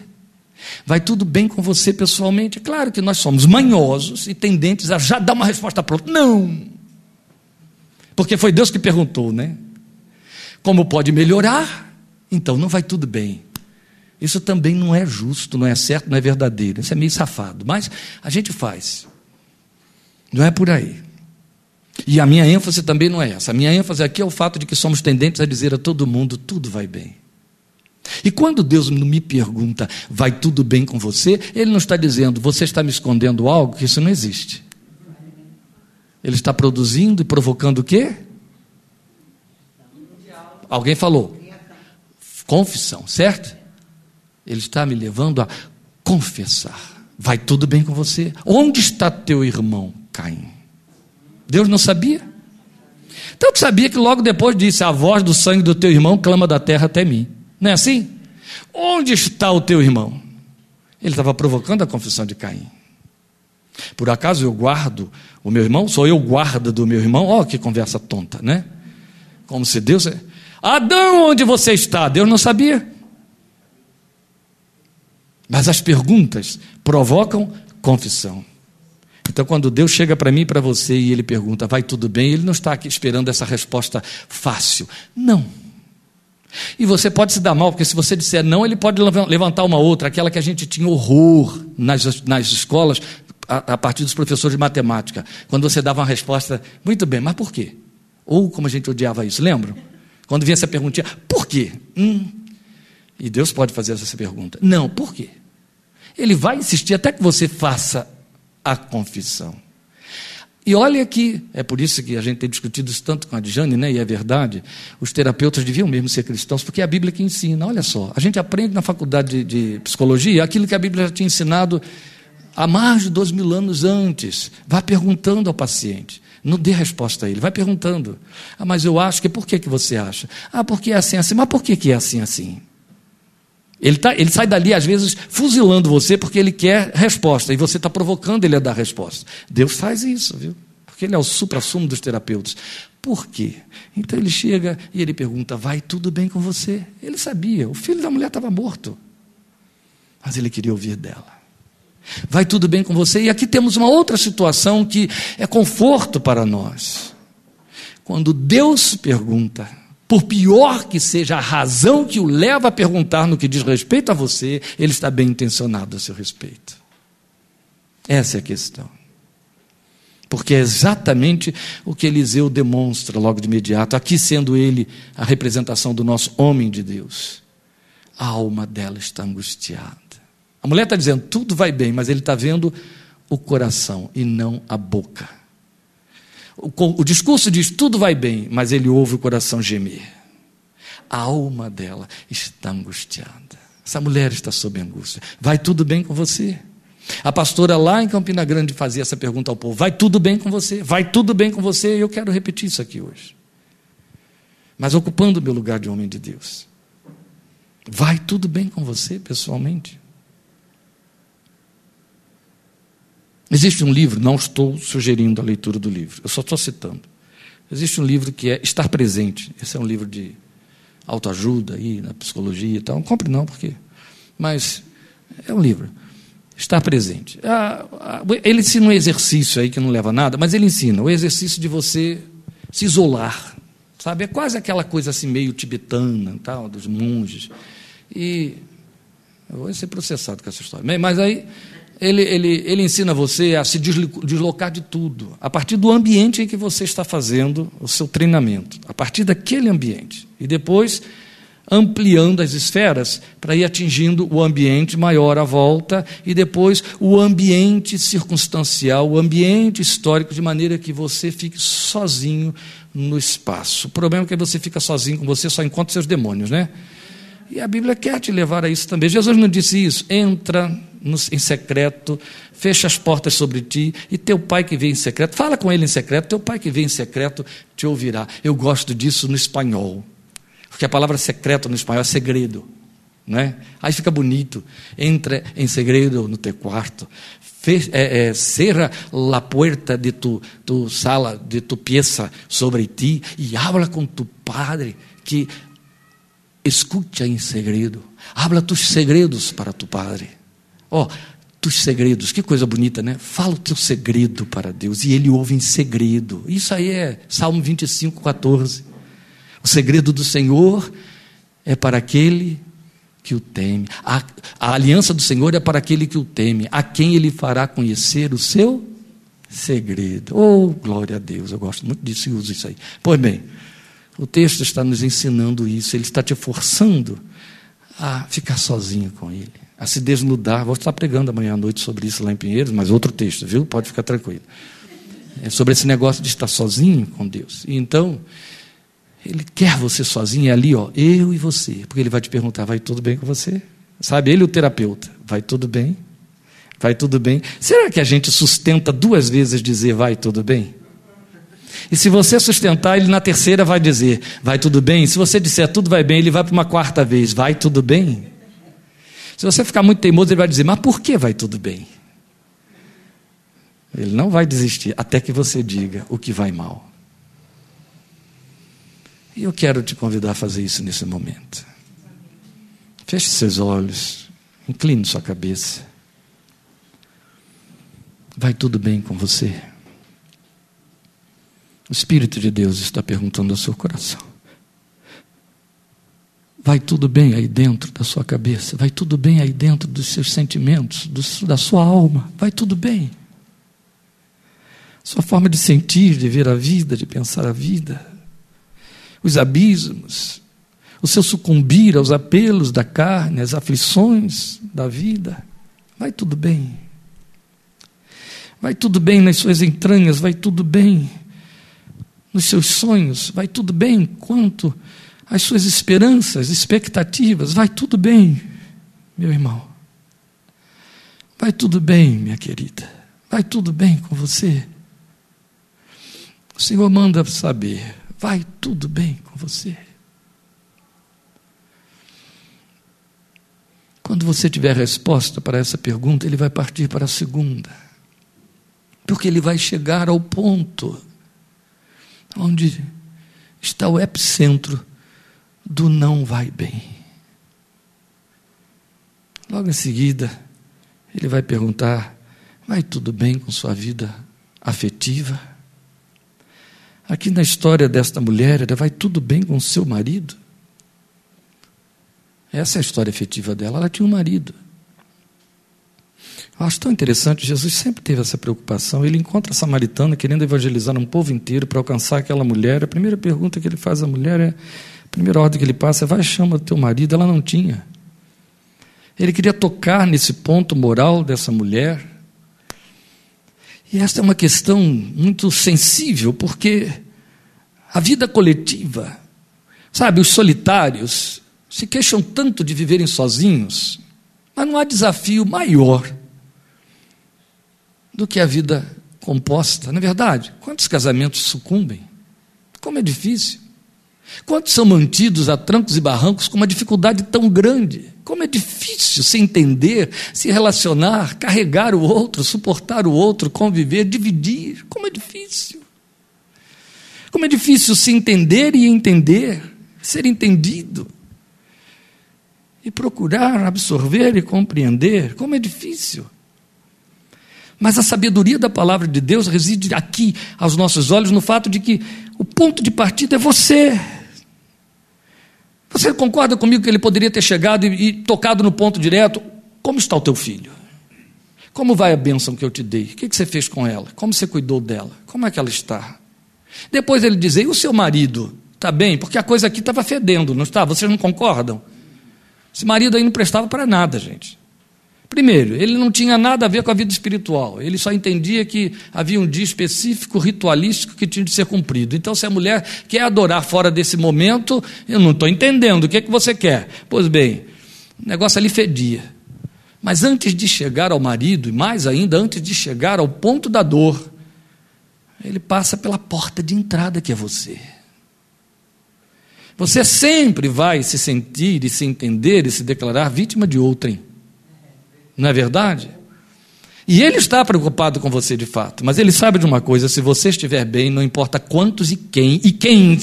Vai tudo bem com você pessoalmente. É claro que nós somos manhosos e tendentes a já dar uma resposta pronta. Não! Porque foi Deus que perguntou, né? Como pode melhorar? Então não vai tudo bem. Isso também não é justo, não é certo, não é verdadeiro. Isso é meio safado. Mas a gente faz. Não é por aí. E a minha ênfase também não é essa. A minha ênfase aqui é o fato de que somos tendentes a dizer a todo mundo: tudo vai bem. E quando Deus me pergunta, vai tudo bem com você? Ele não está dizendo, você está me escondendo algo, que isso não existe. Ele está produzindo e provocando o quê? Alguém falou confissão, certo? Ele está me levando a confessar. Vai tudo bem com você? Onde está teu irmão Caim? Deus não sabia? Tanto sabia que logo depois disse: A voz do sangue do teu irmão clama da terra até mim. Não é assim? Onde está o teu irmão? Ele estava provocando a confissão de Caim. Por acaso eu guardo o meu irmão? Sou eu guarda do meu irmão? Olha que conversa tonta, né? Como se Deus. É- Adão, onde você está? Deus não sabia. Mas as perguntas provocam confissão. Então, quando Deus chega para mim e para você e ele pergunta, vai tudo bem? Ele não está aqui esperando essa resposta fácil. Não. E você pode se dar mal, porque se você disser não, ele pode levantar uma outra, aquela que a gente tinha horror nas, nas escolas, a, a partir dos professores de matemática. Quando você dava uma resposta, muito bem, mas por quê? Ou como a gente odiava isso, lembram? Quando vinha essa perguntinha, por quê? Hum. E Deus pode fazer essa pergunta. Não, por quê? Ele vai insistir até que você faça a confissão. E olha que, é por isso que a gente tem discutido isso tanto com a Dijane, né? e é verdade, os terapeutas deviam mesmo ser cristãos, porque é a Bíblia que ensina. Olha só, a gente aprende na faculdade de, de psicologia aquilo que a Bíblia já tinha ensinado há mais de dois mil anos antes. Vá perguntando ao paciente. Não dê resposta a ele, vai perguntando. Ah, mas eu acho que por que, que você acha? Ah, porque é assim, assim. Mas por que, que é assim, assim? Ele, tá, ele sai dali, às vezes, fuzilando você porque ele quer resposta e você está provocando ele a dar resposta. Deus faz isso, viu? Porque ele é o supra-sumo dos terapeutas. Por quê? Então ele chega e ele pergunta: vai tudo bem com você? Ele sabia, o filho da mulher estava morto. Mas ele queria ouvir dela. Vai tudo bem com você? E aqui temos uma outra situação que é conforto para nós. Quando Deus pergunta, por pior que seja a razão que o leva a perguntar no que diz respeito a você, ele está bem intencionado a seu respeito. Essa é a questão. Porque é exatamente o que Eliseu demonstra logo de imediato, aqui sendo ele a representação do nosso homem de Deus. A alma dela está angustiada. A mulher está dizendo, tudo vai bem, mas ele está vendo o coração e não a boca. O, o, discurso diz, tudo vai bem, mas ele ouve o coração gemer. A alma dela está angustiada. Essa mulher está sob angústia. Vai tudo bem com você? A pastora lá em Campina Grande fazia essa pergunta ao povo: vai tudo bem com você? Vai tudo bem com você? E eu quero repetir isso aqui hoje. Mas ocupando o meu lugar de homem de Deus. Vai tudo bem com você pessoalmente? Existe um livro, não estou sugerindo a leitura do livro, eu só estou citando. Existe um livro que é Estar Presente. Esse é um livro de autoajuda aí, na psicologia e tal. Não compre não, porque. Mas é um livro. Estar presente. Ah, ah, ele ensina um exercício aí que não leva a nada, mas ele ensina o exercício de você se isolar. Sabe? É quase aquela coisa assim meio tibetana, tal, dos monges. E eu vou ser processado com essa história. Mas aí ele, ele, ele ensina você a se deslocar de tudo, a partir do ambiente em que você está fazendo o seu treinamento, a partir daquele ambiente. E depois ampliando as esferas para ir atingindo o ambiente maior à volta e depois o ambiente circunstancial, o ambiente histórico, de maneira que você fique sozinho no espaço. O problema é que você fica sozinho com você, só encontra seus demônios, né? E a Bíblia quer te levar a isso também. Jesus não disse isso. Entra em secreto, fecha as portas sobre ti, e teu pai que vem em secreto, fala com ele em secreto, teu pai que vem em secreto te ouvirá. Eu gosto disso no espanhol, porque a palavra secreto no espanhol é segredo. Né? Aí fica bonito. Entra em segredo no teu quarto. Fe, é, é, cerra a porta de tu, tu sala, de tu pieza sobre ti e habla com tu padre que escuta em segredo. Habla tus segredos para tu padre. Ó, oh, tus segredos, que coisa bonita, né? Fala o teu segredo para Deus e ele ouve em segredo. Isso aí é Salmo 25, 14. O segredo do Senhor é para aquele que o teme. A, a, aliança do Senhor é para aquele que o teme, a quem ele fará conhecer o seu segredo. Oh, glória a Deus, eu gosto muito disso e uso isso aí. Pois bem, o texto está nos ensinando isso, ele está te forçando a ficar sozinho com ele a se desnudar. Vou estar pregando amanhã à noite sobre isso lá em Pinheiros, mas outro texto, viu? Pode ficar tranquilo. É sobre esse negócio de estar sozinho com Deus. E então, ele quer você sozinho, é ali, ó, eu e você. Porque ele vai te perguntar: vai tudo bem com você? Sabe, ele o terapeuta, vai tudo bem? Vai tudo bem? Será que a gente sustenta duas vezes dizer vai tudo bem? E se você sustentar, ele na terceira vai dizer vai tudo bem? Se você disser tudo vai bem, ele vai para uma quarta vez, vai tudo bem? Se você ficar muito teimoso, ele vai dizer: Mas por que vai tudo bem? Ele não vai desistir até que você diga o que vai mal. E eu quero te convidar a fazer isso nesse momento. Feche seus olhos, incline sua cabeça. Vai tudo bem com você? O Espírito de Deus está perguntando ao seu coração. Vai tudo bem aí dentro da sua cabeça, vai tudo bem aí dentro dos seus sentimentos, do, da sua alma, vai tudo bem. Sua forma de sentir, de ver a vida, de pensar a vida, os abismos, o seu sucumbir aos apelos da carne, às aflições da vida, vai tudo bem. Vai tudo bem nas suas entranhas, vai tudo bem nos seus sonhos, vai tudo bem quanto as suas esperanças, expectativas, vai tudo bem, meu irmão. Vai tudo bem, minha querida. Vai tudo bem com você. O Senhor manda saber, vai tudo bem com você. Quando você tiver resposta para essa pergunta, ele vai partir para a segunda. Porque ele vai chegar ao ponto onde está o epicentro do não vai bem. Logo em seguida, ele vai perguntar: vai tudo bem com sua vida afetiva? Aqui na história desta mulher, vai tudo bem com seu marido? Essa é a história afetiva dela. Ela tinha um marido. Eu acho tão interessante, Jesus sempre teve essa preocupação. Ele encontra a samaritana querendo evangelizar um povo inteiro para alcançar aquela mulher. A primeira pergunta que ele faz à mulher é: primeira ordem que ele passa é: vai, chama teu marido. Ela não tinha. Ele queria tocar nesse ponto moral dessa mulher. E esta é uma questão muito sensível, porque a vida coletiva, sabe, os solitários se queixam tanto de viverem sozinhos, mas não há desafio maior do que a vida composta. Na verdade, quantos casamentos sucumbem? Como é difícil. Quantos são mantidos a trancos e barrancos com uma dificuldade tão grande? Como é difícil se entender, se relacionar, carregar o outro, suportar o outro, conviver, dividir. Como é difícil. Como é difícil se entender e entender, ser entendido. E procurar absorver e compreender. Como é difícil. Mas a sabedoria da palavra de Deus reside aqui, aos nossos olhos, no fato de que o ponto de partida é você. Você concorda comigo que ele poderia ter chegado e, e, tocado no ponto direto? Como está o teu filho? Como vai a bênção que eu te dei? O que, você fez com ela? Como você cuidou dela? Como é que ela está? Depois ele dizer: e o seu marido? Está bem? Porque a coisa aqui estava fedendo, não está? Vocês não concordam? Esse marido aí não prestava para nada, gente. Primeiro, ele não tinha nada a ver com a vida espiritual. Ele só entendia que havia um dia específico, ritualístico, que tinha de ser cumprido. Então, se a mulher quer adorar fora desse momento, eu não estou entendendo. O que é que você quer? Pois bem, o negócio ali fedia. Mas antes de chegar ao marido, e mais ainda, antes de chegar ao ponto da dor, ele passa pela porta de entrada que é você. Você sempre vai se sentir e se entender e se declarar vítima de outrem. Não é verdade? E ele está preocupado com você de fato, mas ele sabe de uma coisa: se você estiver bem, não importa quantos e quem, e quem,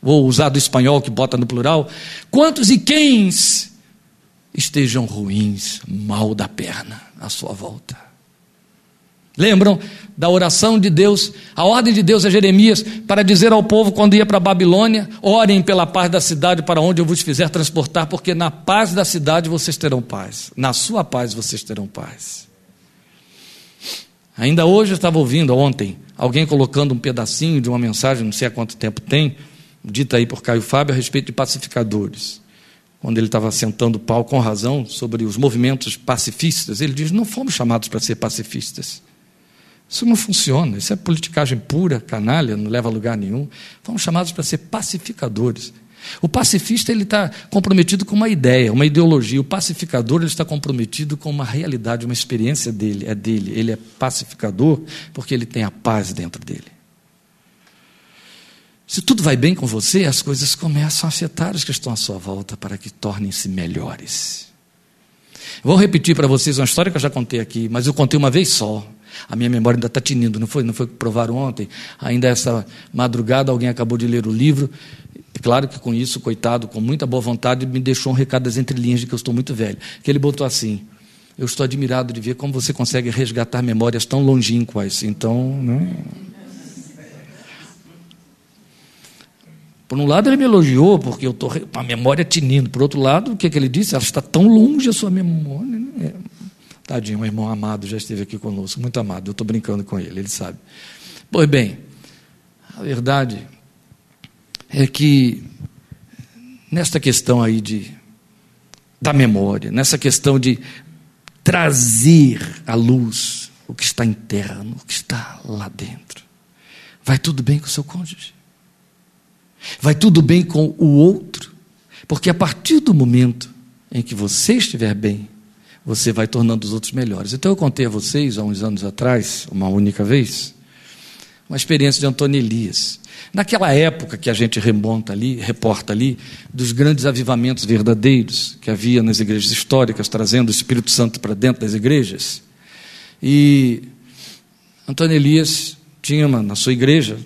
vou usar do espanhol que bota no plural, quantos e quem estejam ruins, mal da perna à sua volta. Lembram da oração de Deus, a ordem de Deus a Jeremias para dizer ao povo quando ia para a Babilônia: orem pela paz da cidade para onde eu vos fizer transportar, porque na paz da cidade vocês terão paz, na sua paz vocês terão paz. Ainda hoje eu estava ouvindo, ontem, alguém colocando um pedacinho de uma mensagem, não sei há quanto tempo tem, dita aí por Caio Fábio a respeito de pacificadores. Quando ele estava sentando o pau com razão sobre os movimentos pacifistas, ele diz: não fomos chamados para ser pacifistas. Isso não funciona, isso é politicagem pura, canalha, não leva a lugar nenhum. Fomos chamados para ser pacificadores. O pacifista ele está comprometido com uma ideia, uma ideologia. O pacificador ele está comprometido com uma realidade, uma experiência dele, é dele. Ele é pacificador porque ele tem a paz dentro dele. Se tudo vai bem com você, as coisas começam a afetar os que estão à sua volta para que tornem-se melhores. Vou repetir para vocês uma história que eu já contei aqui, mas eu contei uma vez só. A minha memória ainda está tinindo, não foi? Não foi que provaram ontem? Ainda essa madrugada alguém acabou de ler o livro. Claro que com isso, coitado, com muita boa vontade, me deixou um recado das entrelinhas de que eu estou muito velho. Que ele botou assim: Eu estou admirado de ver como você consegue resgatar memórias tão longínquas. Então, né? Por um lado, ele me elogiou, porque eu estou com a memória tinindo. Por outro lado, o que, que ele disse? Ela está tão longe a sua memória. Né? Tadinho, um irmão amado já esteve aqui conosco, muito amado. Eu estou brincando com ele, ele sabe. Pois bem, a verdade é que nesta questão aí de da memória, nessa questão de trazer à luz o que está interno, o que está lá dentro. Vai tudo bem com o seu cônjuge? Vai tudo bem com o outro? Porque a partir do momento em que você estiver bem, você vai tornando os outros melhores. Então eu contei a vocês, há uns anos atrás, uma única vez, uma experiência de Antônio Elias. Naquela época que a gente remonta ali, reporta ali, dos grandes avivamentos verdadeiros que havia nas igrejas históricas, trazendo o Espírito Santo para dentro das igrejas. E Antônio Elias tinha uma, na sua igreja,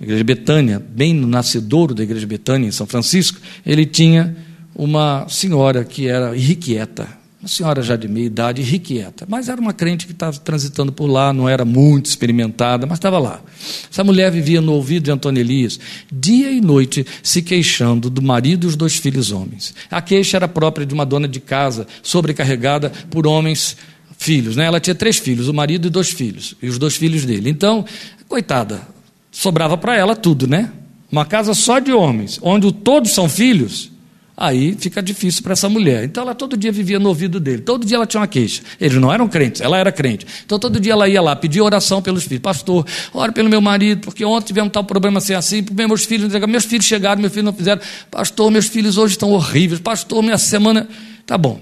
a igreja Betânia, bem no nascedouro da igreja Betânia, em São Francisco, ele tinha uma senhora que era irrequieta, uma senhora já de meia idade, irrequieta, mas era uma crente que estava transitando por lá, não era muito experimentada, mas estava lá. Essa mulher vivia no ouvido de Antônio Elias, dia e noite, se queixando do marido e os dois filhos homens. A queixa era própria de uma dona de casa, sobrecarregada por homens filhos. Né? Ela tinha três filhos, o marido e dois filhos, e os dois filhos dele. Então, coitada, sobrava para ela tudo, né? Uma casa só de homens, onde todos são filhos, Aí fica difícil para essa mulher. Então ela todo dia vivia no ouvido dele. Todo dia ela tinha uma queixa. Eles não eram crentes, ela era crente. Então todo dia ela ia lá, pedia oração pelos filhos. Pastor, ora pelo meu marido, porque ontem tivemos tal problema assim, assim. Meus filhos, meus filhos chegaram, meus filhos não fizeram. Pastor, meus filhos hoje estão horríveis. Pastor, minha semana. Tá bom.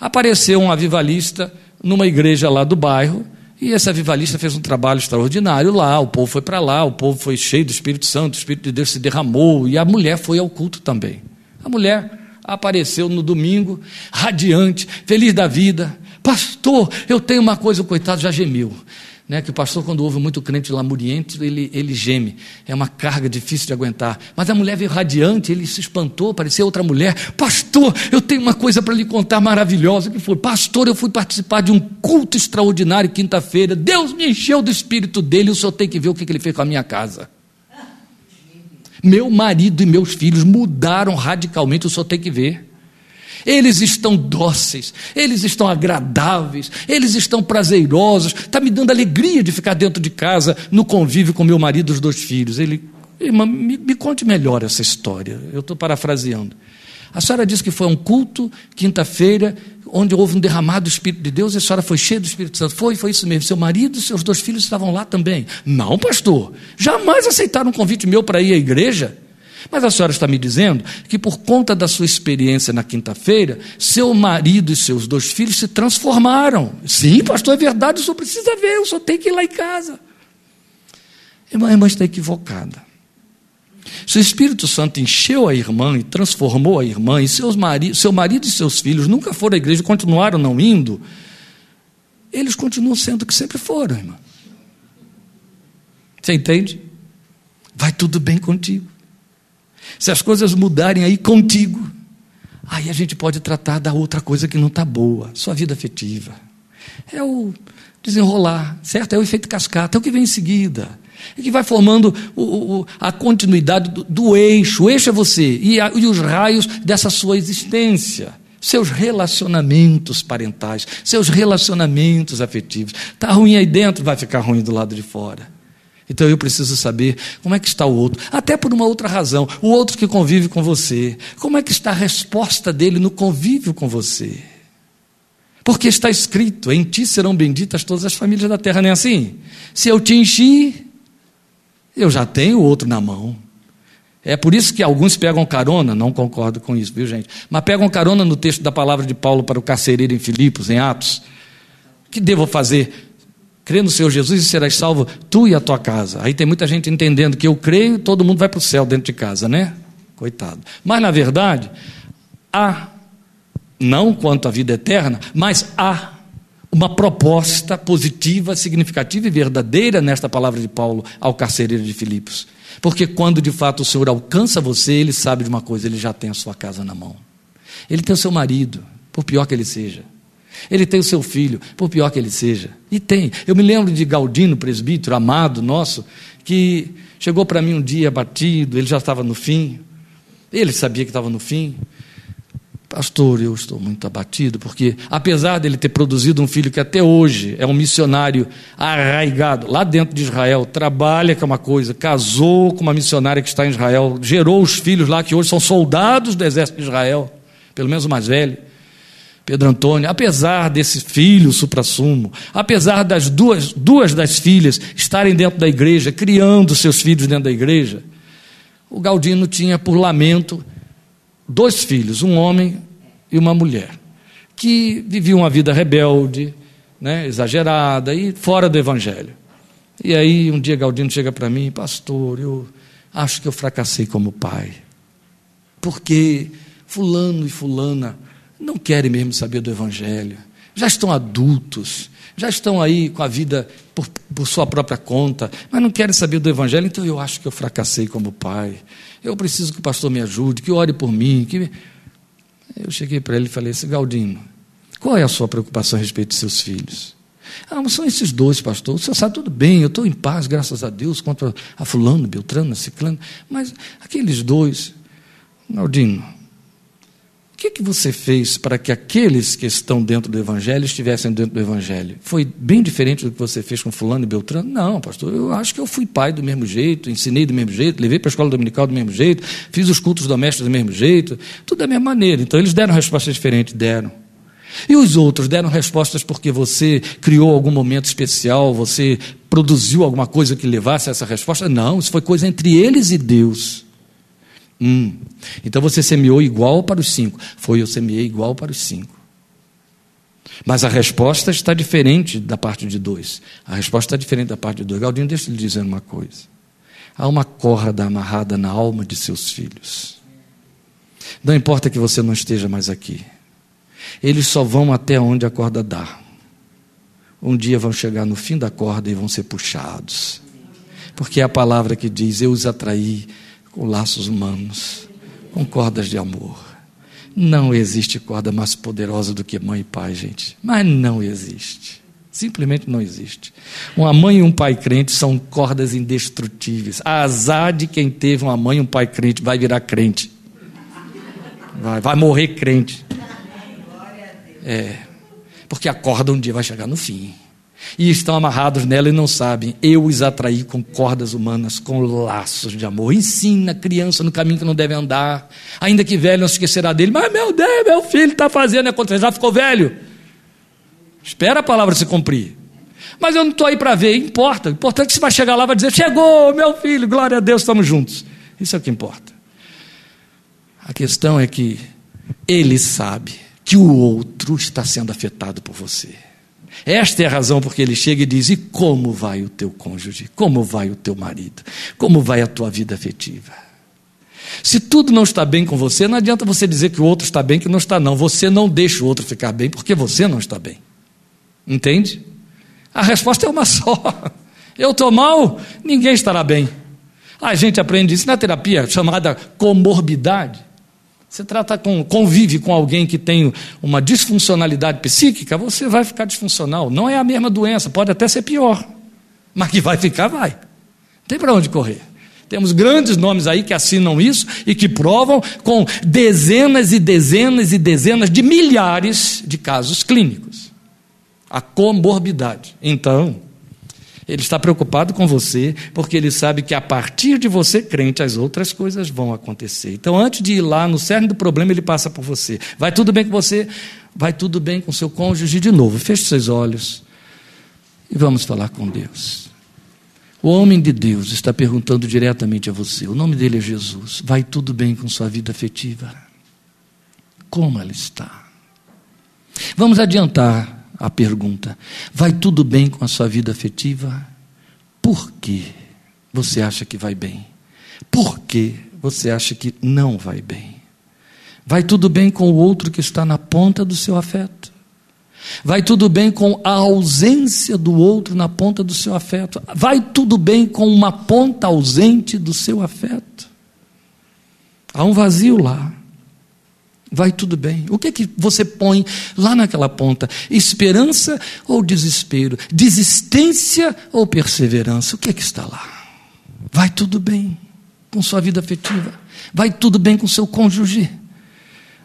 Apareceu um avivalista numa igreja lá do bairro E essa avivalista fez um trabalho extraordinário lá, o povo foi para lá, o povo foi cheio do Espírito Santo, o Espírito de Deus se derramou, e a mulher foi ao culto também. A mulher apareceu no domingo, radiante, feliz da vida. Pastor, eu tenho uma coisa, o coitado já gemeu né, que o pastor, quando ouve muito crente lamuriente, ele, ele geme. É uma carga difícil de aguentar. Mas a mulher veio radiante, ele se espantou, parecia outra mulher. Pastor, eu tenho uma coisa para lhe contar maravilhosa. que foi? Pastor, eu fui participar de um culto extraordinário quinta-feira. Deus me encheu do espírito dele. O senhor tem que ver o que ele fez com a minha casa. Meu marido e meus filhos mudaram radicalmente. O senhor tem que ver. Eles estão dóceis, eles estão agradáveis, eles estão prazerosos. Está me dando alegria de ficar dentro de casa, no convívio com meu marido e os dois filhos. Ele, irmã, me, me conte melhor essa história. Eu estou parafraseando. A senhora disse que foi um culto, quinta-feira, onde houve um derramado do Espírito de Deus e a senhora foi cheia do Espírito Santo. Foi, foi isso mesmo. Seu marido e seus dois filhos estavam lá também. Não, pastor. Jamais aceitaram um convite meu para ir à igreja. Mas a senhora está me dizendo que, por conta da sua experiência na quinta-feira, seu marido e seus dois filhos se transformaram. Sim, pastor, é verdade, o senhor precisa ver, eu só tenho que ir lá em casa. Irmã, a irmã está equivocada. Se o Espírito Santo encheu a irmã e transformou a irmã, e seus mari seu marido e seus filhos nunca foram à igreja e continuaram não indo, eles continuam sendo o que sempre foram, irmã. Você entende? Vai tudo bem contigo. Se as coisas mudarem aí contigo, aí a gente pode tratar da outra coisa que não está boa, sua vida afetiva. É o desenrolar, certo? É o efeito cascata, é o que vem em seguida. É que vai formando o, o, a continuidade do, do, eixo. O eixo é você e, a, e os raios dessa sua existência seus relacionamentos parentais, seus relacionamentos afetivos. Está ruim aí dentro, vai ficar ruim do lado de fora. Então eu preciso saber como é que está o outro, até por uma outra razão, o outro que convive com você. Como é que está a resposta dele no convívio com você? Porque está escrito: em ti serão benditas todas as famílias da terra, não é assim? Se eu te enchi, eu já tenho outro na mão. É por isso que alguns pegam carona, não concordo com isso, viu gente? Mas pegam carona no texto da palavra de Paulo para o carcereiro em Filipos, em Atos. O que devo fazer? crê no Senhor Jesus e serás salvo tu e a tua casa. Aí tem muita gente entendendo que eu creio, todo mundo vai para o céu dentro de casa, né? Coitado. Mas na verdade, há, não quanto à vida eterna, mas há uma proposta positiva, significativa e verdadeira nesta palavra de Paulo ao carcereiro de Filipos. Porque quando de fato o Senhor alcança você, ele sabe de uma coisa, ele já tem a sua casa na mão. Ele tem o seu marido, por pior que ele seja. Ele tem o seu filho, por pior que ele seja. E tem. Eu me lembro de Galdino, presbítero, amado nosso, que chegou para mim um dia abatido, ele já estava no fim. Ele sabia que estava no fim. Pastor, eu estou muito abatido, porque apesar dele ter produzido um filho que até hoje é um missionário arraigado lá dentro de Israel, trabalha com uma coisa, casou com uma missionária que está em Israel, gerou os filhos lá que hoje são soldados do exército de Israel, pelo menos o mais velho. Pedro Antônio, apesar desse filho suprassumo, apesar das duas, duas das filhas estarem dentro da igreja, criando seus filhos dentro da igreja, o Galdino tinha por lamento dois filhos, um homem e uma mulher, que viviam uma vida rebelde, né, exagerada e fora do evangelho. E aí um dia Galdino chega para mim, pastor, eu acho que eu fracassei como pai, porque fulano e fulana não querem mesmo saber do Evangelho, já estão adultos, já estão aí com a vida por, por, sua própria conta, mas não querem saber do Evangelho, então eu acho que eu fracassei como pai. Eu preciso que o pastor me ajude, que ore por mim. Que... Eu cheguei para ele e falei assim: Galdino, qual é a sua preocupação a respeito de seus filhos? Ah, mas são esses dois, pastor. O senhor sabe tudo bem, eu estou em paz, graças a Deus, contra a Fulano, Beltrano, Ciclano. Mas aqueles dois, Galdino, que, que você fez para que aqueles que estão dentro do Evangelho estivessem dentro do Evangelho? Foi bem diferente do que você fez com Fulano e Beltrano? Não, pastor, eu acho que eu fui pai do mesmo jeito, ensinei do mesmo jeito, levei para a escola dominical do mesmo jeito, fiz os cultos domésticos do mesmo jeito, tudo da mesma maneira. Então eles deram respostas diferentes, deram. E os outros deram respostas porque você criou algum momento especial, você produziu alguma coisa que levasse a essa resposta? Não, isso foi coisa entre eles e Deus. Hum. Então você semeou igual para os cinco. Foi, eu semeei igual para os cinco. Mas a resposta está diferente da parte de dois. A resposta está diferente da parte de dois. Galdinho, deixa eu lhe dizer uma coisa. Há uma corda amarrada na alma de seus filhos. Não importa que você não esteja mais aqui. Eles só vão até onde a corda dá. Um dia vão chegar no fim da corda e vão ser puxados. Porque é a palavra que diz: Eu os atraí com laços humanos, com cordas de amor. Não existe corda mais poderosa do que mãe e pai, gente. Mas não existe. Simplesmente não existe. Uma mãe e um pai crente são cordas indestrutíveis. A azar de quem teve uma mãe e um pai crente vai virar crente. Vai, vai morrer crente. É. Porque a corda um dia vai chegar no fim. E estão amarrados nela e não sabem. Eu os atraí com cordas humanas, com laços de amor. Ensina a criança no caminho que não deve andar. Ainda que velho não se esquecerá dele. Mas meu Deus, meu filho está fazendo, é já ficou velho. Espera a palavra se cumprir. Mas eu não estou aí para ver, importa. O importante é que você vai chegar lá e vai dizer: Chegou, meu filho, glória a Deus, estamos juntos. Isso é o que importa. A questão é que ele sabe que o outro está sendo afetado por você. Esta é a razão porque ele chega e diz: E como vai o teu cônjuge? Como vai o teu marido? Como vai a tua vida afetiva? Se tudo não está bem com você, não adianta você dizer que o outro está bem, que não está, não. Você não deixa o outro ficar bem porque você não está bem. Entende? A resposta é uma só. Eu estou mal, ninguém estará bem. A gente aprende isso na terapia chamada comorbidade. Você trata com, convive com alguém que tem uma disfuncionalidade psíquica, você vai ficar disfuncional. Não é a mesma doença, pode até ser pior. Mas que vai ficar, vai. Não tem para onde correr. Temos grandes nomes aí que assinam isso e que provam com dezenas e dezenas e dezenas de milhares de casos clínicos. A comorbidade. Então, ele está preocupado com você, porque ele sabe que a partir de você crente, as outras coisas vão acontecer. Então, antes de ir lá no cerne do problema, ele passa por você. Vai tudo bem com você? Vai tudo bem com seu cônjuge de novo. Feche seus olhos e vamos falar com Deus. O homem de Deus está perguntando diretamente a você. O nome dele é Jesus. Vai tudo bem com sua vida afetiva? Como ela está? Vamos adiantar a pergunta: vai tudo bem com a sua vida afetiva? Por que você acha que vai bem? Por que você acha que não vai bem? Vai tudo bem com o outro que está na ponta do seu afeto? Vai tudo bem com a ausência do outro na ponta do seu afeto? Vai tudo bem com uma ponta ausente do seu afeto? Há um vazio lá vai tudo bem. O que é que você põe lá naquela ponta? Esperança ou desespero? Desistência ou perseverança? O que é que está lá? Vai tudo bem com sua vida afetiva. Vai tudo bem com seu cônjuge.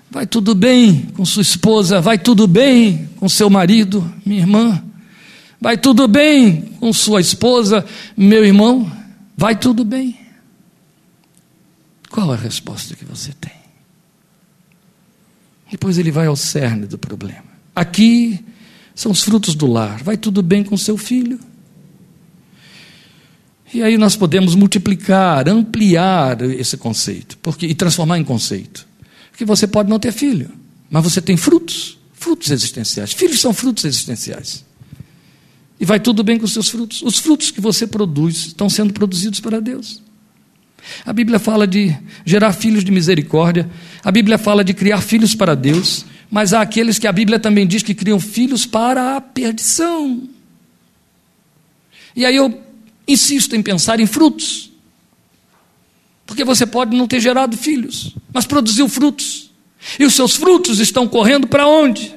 Vai tudo bem com sua esposa. Vai tudo bem com seu marido, minha irmã. Vai tudo bem com sua esposa, meu irmão. Vai tudo bem. Qual a resposta que você tem? Depois ele vai ao cerne do problema. Aqui são os frutos do lar. Vai tudo bem com seu filho? E aí nós podemos multiplicar, ampliar esse conceito porque, e transformar em conceito. Porque você pode não ter filho, mas você tem frutos, frutos existenciais. Filhos são frutos existenciais. E vai tudo bem com seus frutos. Os frutos que você produz estão sendo produzidos para Deus. A Bíblia fala de gerar filhos de misericórdia, a Bíblia fala de criar filhos para Deus, mas há aqueles que a Bíblia também diz que criam filhos para a perdição. E aí eu insisto em pensar em frutos, porque você pode não ter gerado filhos, mas produziu frutos, e os seus frutos estão correndo para onde?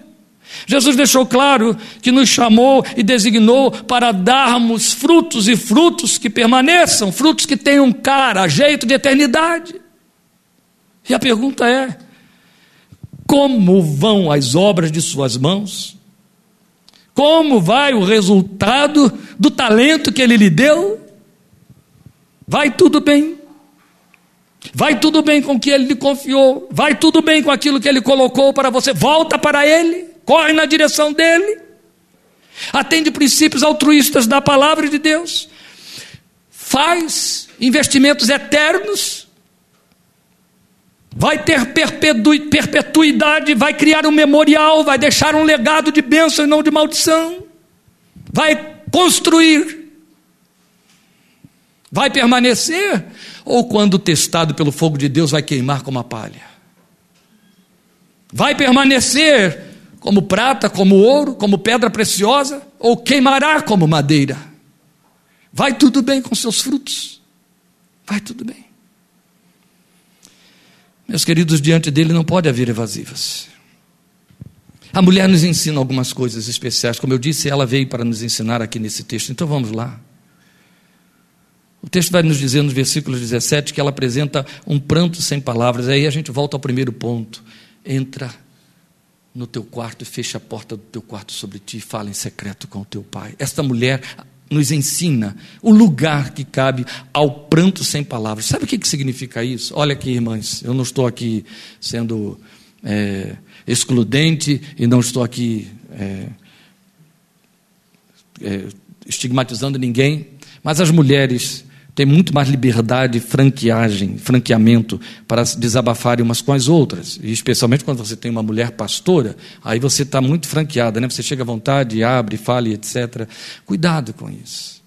Jesus deixou claro que nos chamou e designou para darmos frutos e frutos que permaneçam, frutos que tenham cara, jeito de eternidade. E a pergunta é: como vão as obras de suas mãos? Como vai o resultado do talento que ele lhe deu? Vai tudo bem. Vai tudo bem com o que ele lhe confiou. Vai tudo bem com aquilo que ele colocou para você. Volta para ele corre na direção dele, atende princípios altruístas da palavra de Deus, faz investimentos eternos, vai ter perpetuidade, vai criar um memorial, vai deixar um legado de bênção e não de maldição, vai construir, vai permanecer, ou quando testado pelo fogo de Deus, vai queimar como a palha? Vai permanecer como prata, como ouro, como pedra preciosa, ou queimará como madeira? Vai tudo bem com seus frutos, vai tudo bem. Meus queridos, diante dele não pode haver evasivas. A mulher nos ensina algumas coisas especiais, como eu disse, ela veio para nos ensinar aqui nesse texto. Então vamos lá. O texto vai nos dizer no versículo 17 que ela apresenta um pranto sem palavras. Aí a gente volta ao primeiro ponto. Entra no teu quarto e fecha a porta do teu quarto sobre ti e fala em secreto com o teu pai. Esta mulher nos ensina o lugar que cabe ao pranto sem palavras. Sabe o que, que significa isso? Olha aqui, irmãs, eu não estou aqui sendo é, excludente e não estou aqui é, é, estigmatizando ninguém, mas as mulheres tem muito mais liberdade, franqueagem, franqueamento para desabafarem umas com as outras. E especialmente quando você tem uma mulher pastora, aí você está muito franqueada, né? Você chega à vontade, abre, fala, etc. Cuidado com isso.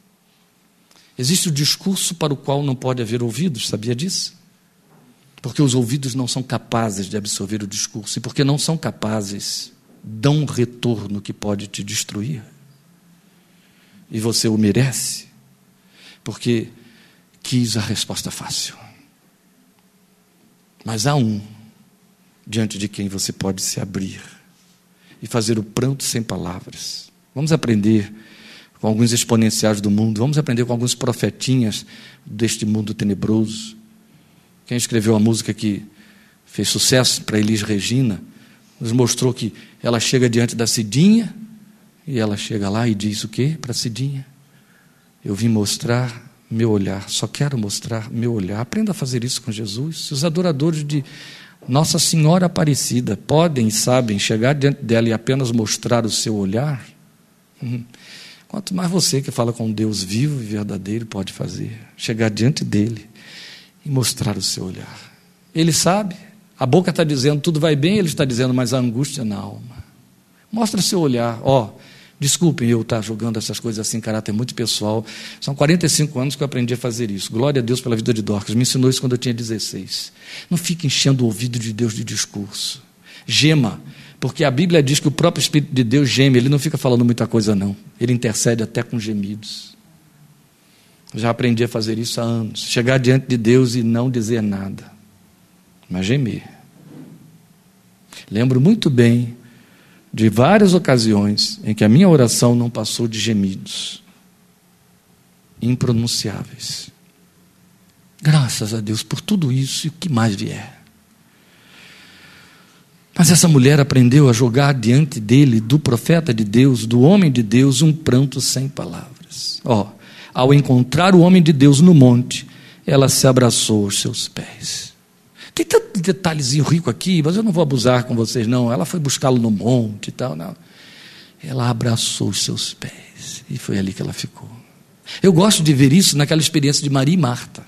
Existe o discurso para o qual não pode haver ouvidos, sabia disso? Porque os ouvidos não são capazes de absorver o discurso, e porque não são capazes, dão um retorno que pode te destruir. E você o merece. Porque quis a resposta fácil. Mas há um diante de quem você pode se abrir e fazer o pranto sem palavras. Vamos aprender com alguns exponenciais do mundo, vamos aprender com alguns profetinhas deste mundo tenebroso. Quem escreveu a música que fez sucesso para Elis Regina, nos mostrou que ela chega diante da Cidinha e ela chega lá e diz o quê para Cidinha? Eu vim mostrar meu olhar, só quero mostrar meu olhar. Aprenda a fazer isso com Jesus. Se os adoradores de Nossa Senhora Aparecida podem sabem chegar diante dela e apenas mostrar o seu olhar, hum, quanto mais você que fala com Deus vivo e verdadeiro pode fazer. Chegar diante dele e mostrar o seu olhar. Ele sabe, a boca está dizendo tudo vai bem, ele está dizendo, mas a angústia na alma. Mostra seu olhar, ó. Oh, Desculpem eu estar jogando essas coisas assim, caráter muito pessoal. São 45 anos que eu aprendi a fazer isso. Glória a Deus pela vida de Dorcas. Me ensinou isso quando eu tinha 16. Não fique enchendo o ouvido de Deus de discurso. Gema, porque a Bíblia diz que o próprio Espírito de Deus geme. Ele não fica falando muita coisa, não. Ele intercede até com gemidos. Já aprendi a fazer isso há anos. Chegar diante de Deus e não dizer nada, mas gemer. Lembro muito bem de várias ocasiões em que a minha oração não passou de gemidos impronunciáveis. Graças a Deus por tudo isso e o que mais vier. Mas essa mulher aprendeu a jogar diante dele, do profeta de Deus, do homem de Deus, um pranto sem palavras. Ó, oh, ao encontrar o homem de Deus no monte, ela se abraçou aos seus pés. Tem tanto detalhezinho rico aqui, mas eu não vou abusar com vocês, não. Ela foi buscá-lo no monte e tal, não. Ela abraçou os seus pés e foi ali que ela ficou. Eu gosto de ver isso naquela experiência de Maria e Marta.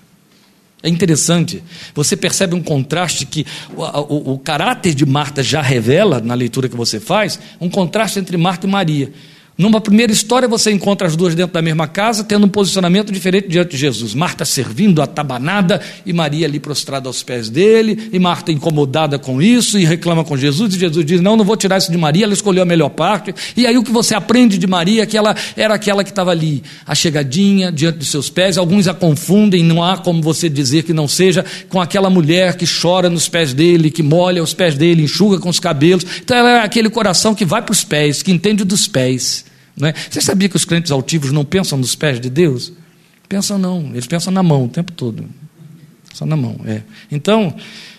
É interessante, você percebe um contraste que o, o, o caráter de Marta já revela na leitura que você faz, um contraste entre Marta e Maria. Numa primeira história, você encontra as duas dentro da mesma casa, tendo um posicionamento diferente diante de Jesus. Marta servindo, atabanada, e Maria ali prostrada aos pés dele, e Marta incomodada com isso, e reclama com Jesus, e Jesus diz: Não, não vou tirar isso de Maria, ela escolheu a melhor parte. E aí o que você aprende de Maria é que ela era aquela que estava ali, achegadinha, diante dos seus pés. Alguns a confundem, não há como você dizer que não seja, com aquela mulher que chora nos pés dele, que molha os pés dele, enxuga com os cabelos. Então ela é aquele coração que vai para os pés, que entende dos pés. É? Você sabia que os crentes altivos não pensam nos pés de Deus? Pensam não, eles pensam na mão o tempo todo. Só na mão, é. Então,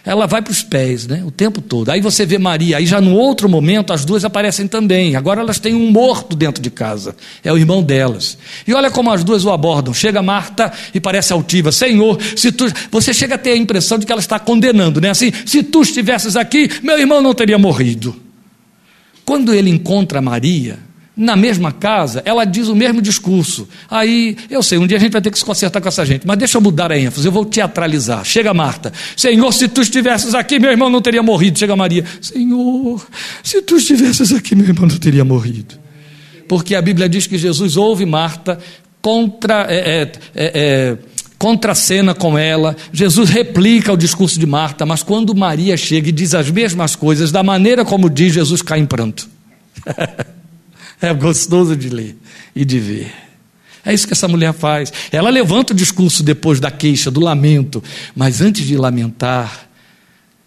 ela vai para os pés, né? O tempo todo. Aí você vê Maria, aí já no outro momento as duas aparecem também. Agora elas têm um morto dentro de casa. É o irmão delas. E olha como as duas o abordam. Chega Marta e parece altiva. Senhor, se tu. Você chega a ter a impressão de que ela está condenando, né? Assim, se tu estivesses aqui, meu irmão não teria morrido. Quando ele encontra Maria, na mesma casa, ela diz o mesmo discurso. Aí, eu sei, um dia a gente vai ter que se consertar com essa gente, mas deixa eu mudar a ênfase, eu vou teatralizar. Chega Marta, Senhor, se tu estivesses aqui, meu irmão não teria morrido. Chega Maria, Senhor, se tu estivesses aqui, meu irmão não teria morrido. Porque a Bíblia diz que Jesus ouve Marta contra. É, é, é, contracena com ela, Jesus replica o discurso de Marta, mas quando Maria chega e diz as mesmas coisas, da maneira como diz, Jesus cai em pranto. é gostoso de ler e de ver. É isso que essa mulher faz. Ela levanta o discurso depois da queixa, do lamento, mas antes de lamentar,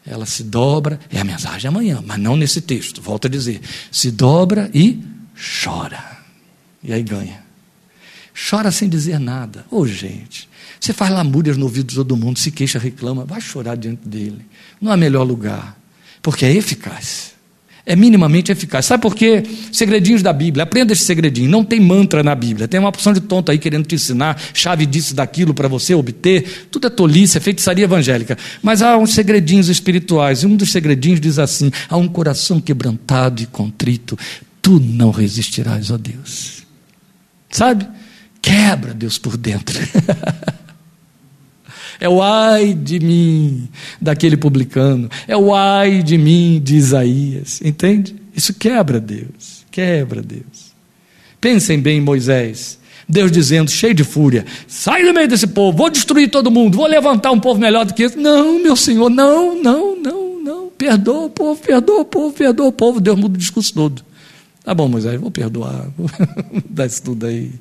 ela se dobra, é a mensagem amanhã, mas não nesse texto, volto a dizer, se dobra e chora. E aí ganha. Chora sem dizer nada. Ô oh, gente, você faz lamúrias no ouvido de todo mundo, se queixa, reclama, vai chorar diante dele. Não há melhor lugar, porque é eficaz. É minimamente eficaz. Sabe por quê? Segredinhos da Bíblia. Aprenda esse segredinho. Não tem mantra na Bíblia. Tem uma opção de tonto aí querendo te ensinar chave disso, daquilo para você obter. Tudo é tolice, é feitiçaria evangélica. Mas há uns segredinhos espirituais. E um dos segredinhos diz assim: há um coração quebrantado e contrito. Tu não resistirás, ó Deus. Sabe? Quebra Deus por dentro. É o ai de mim daquele publicano. É o ai de mim de Isaías. Entende? Isso quebra Deus. Quebra Deus. Pensem bem em Moisés. Deus dizendo, cheio de fúria: sai do meio desse povo, vou destruir todo mundo, vou levantar um povo melhor do que esse. Não, meu Senhor, não, não, não, não. Perdoa o povo, perdoa o povo, perdoa o povo. Deus muda o discurso todo. Tá bom, Moisés, vou perdoar, vou dar isso tudo aí.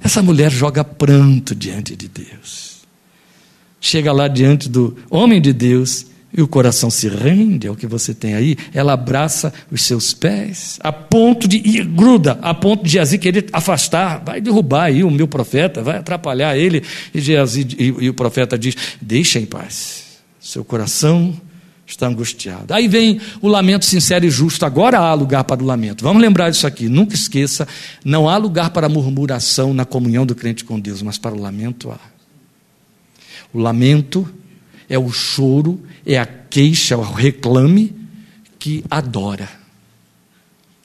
Essa mulher joga pranto diante de Deus chega lá diante do homem de Deus e o coração se rende ao que você tem aí, ela abraça os seus pés, a ponto de ir, gruda, a ponto de Geazi querer afastar, vai derrubar aí o meu profeta, vai atrapalhar ele. E, Geazi, e, e o profeta diz: Deixa em paz, seu coração está angustiado. Aí vem o lamento sincero e justo. Agora há lugar para o lamento. Vamos lembrar disso aqui. Nunca esqueça: não há lugar para murmuração na comunhão do crente com Deus, mas para o lamento há. O lamento é o choro, é a queixa, é o reclame que adora.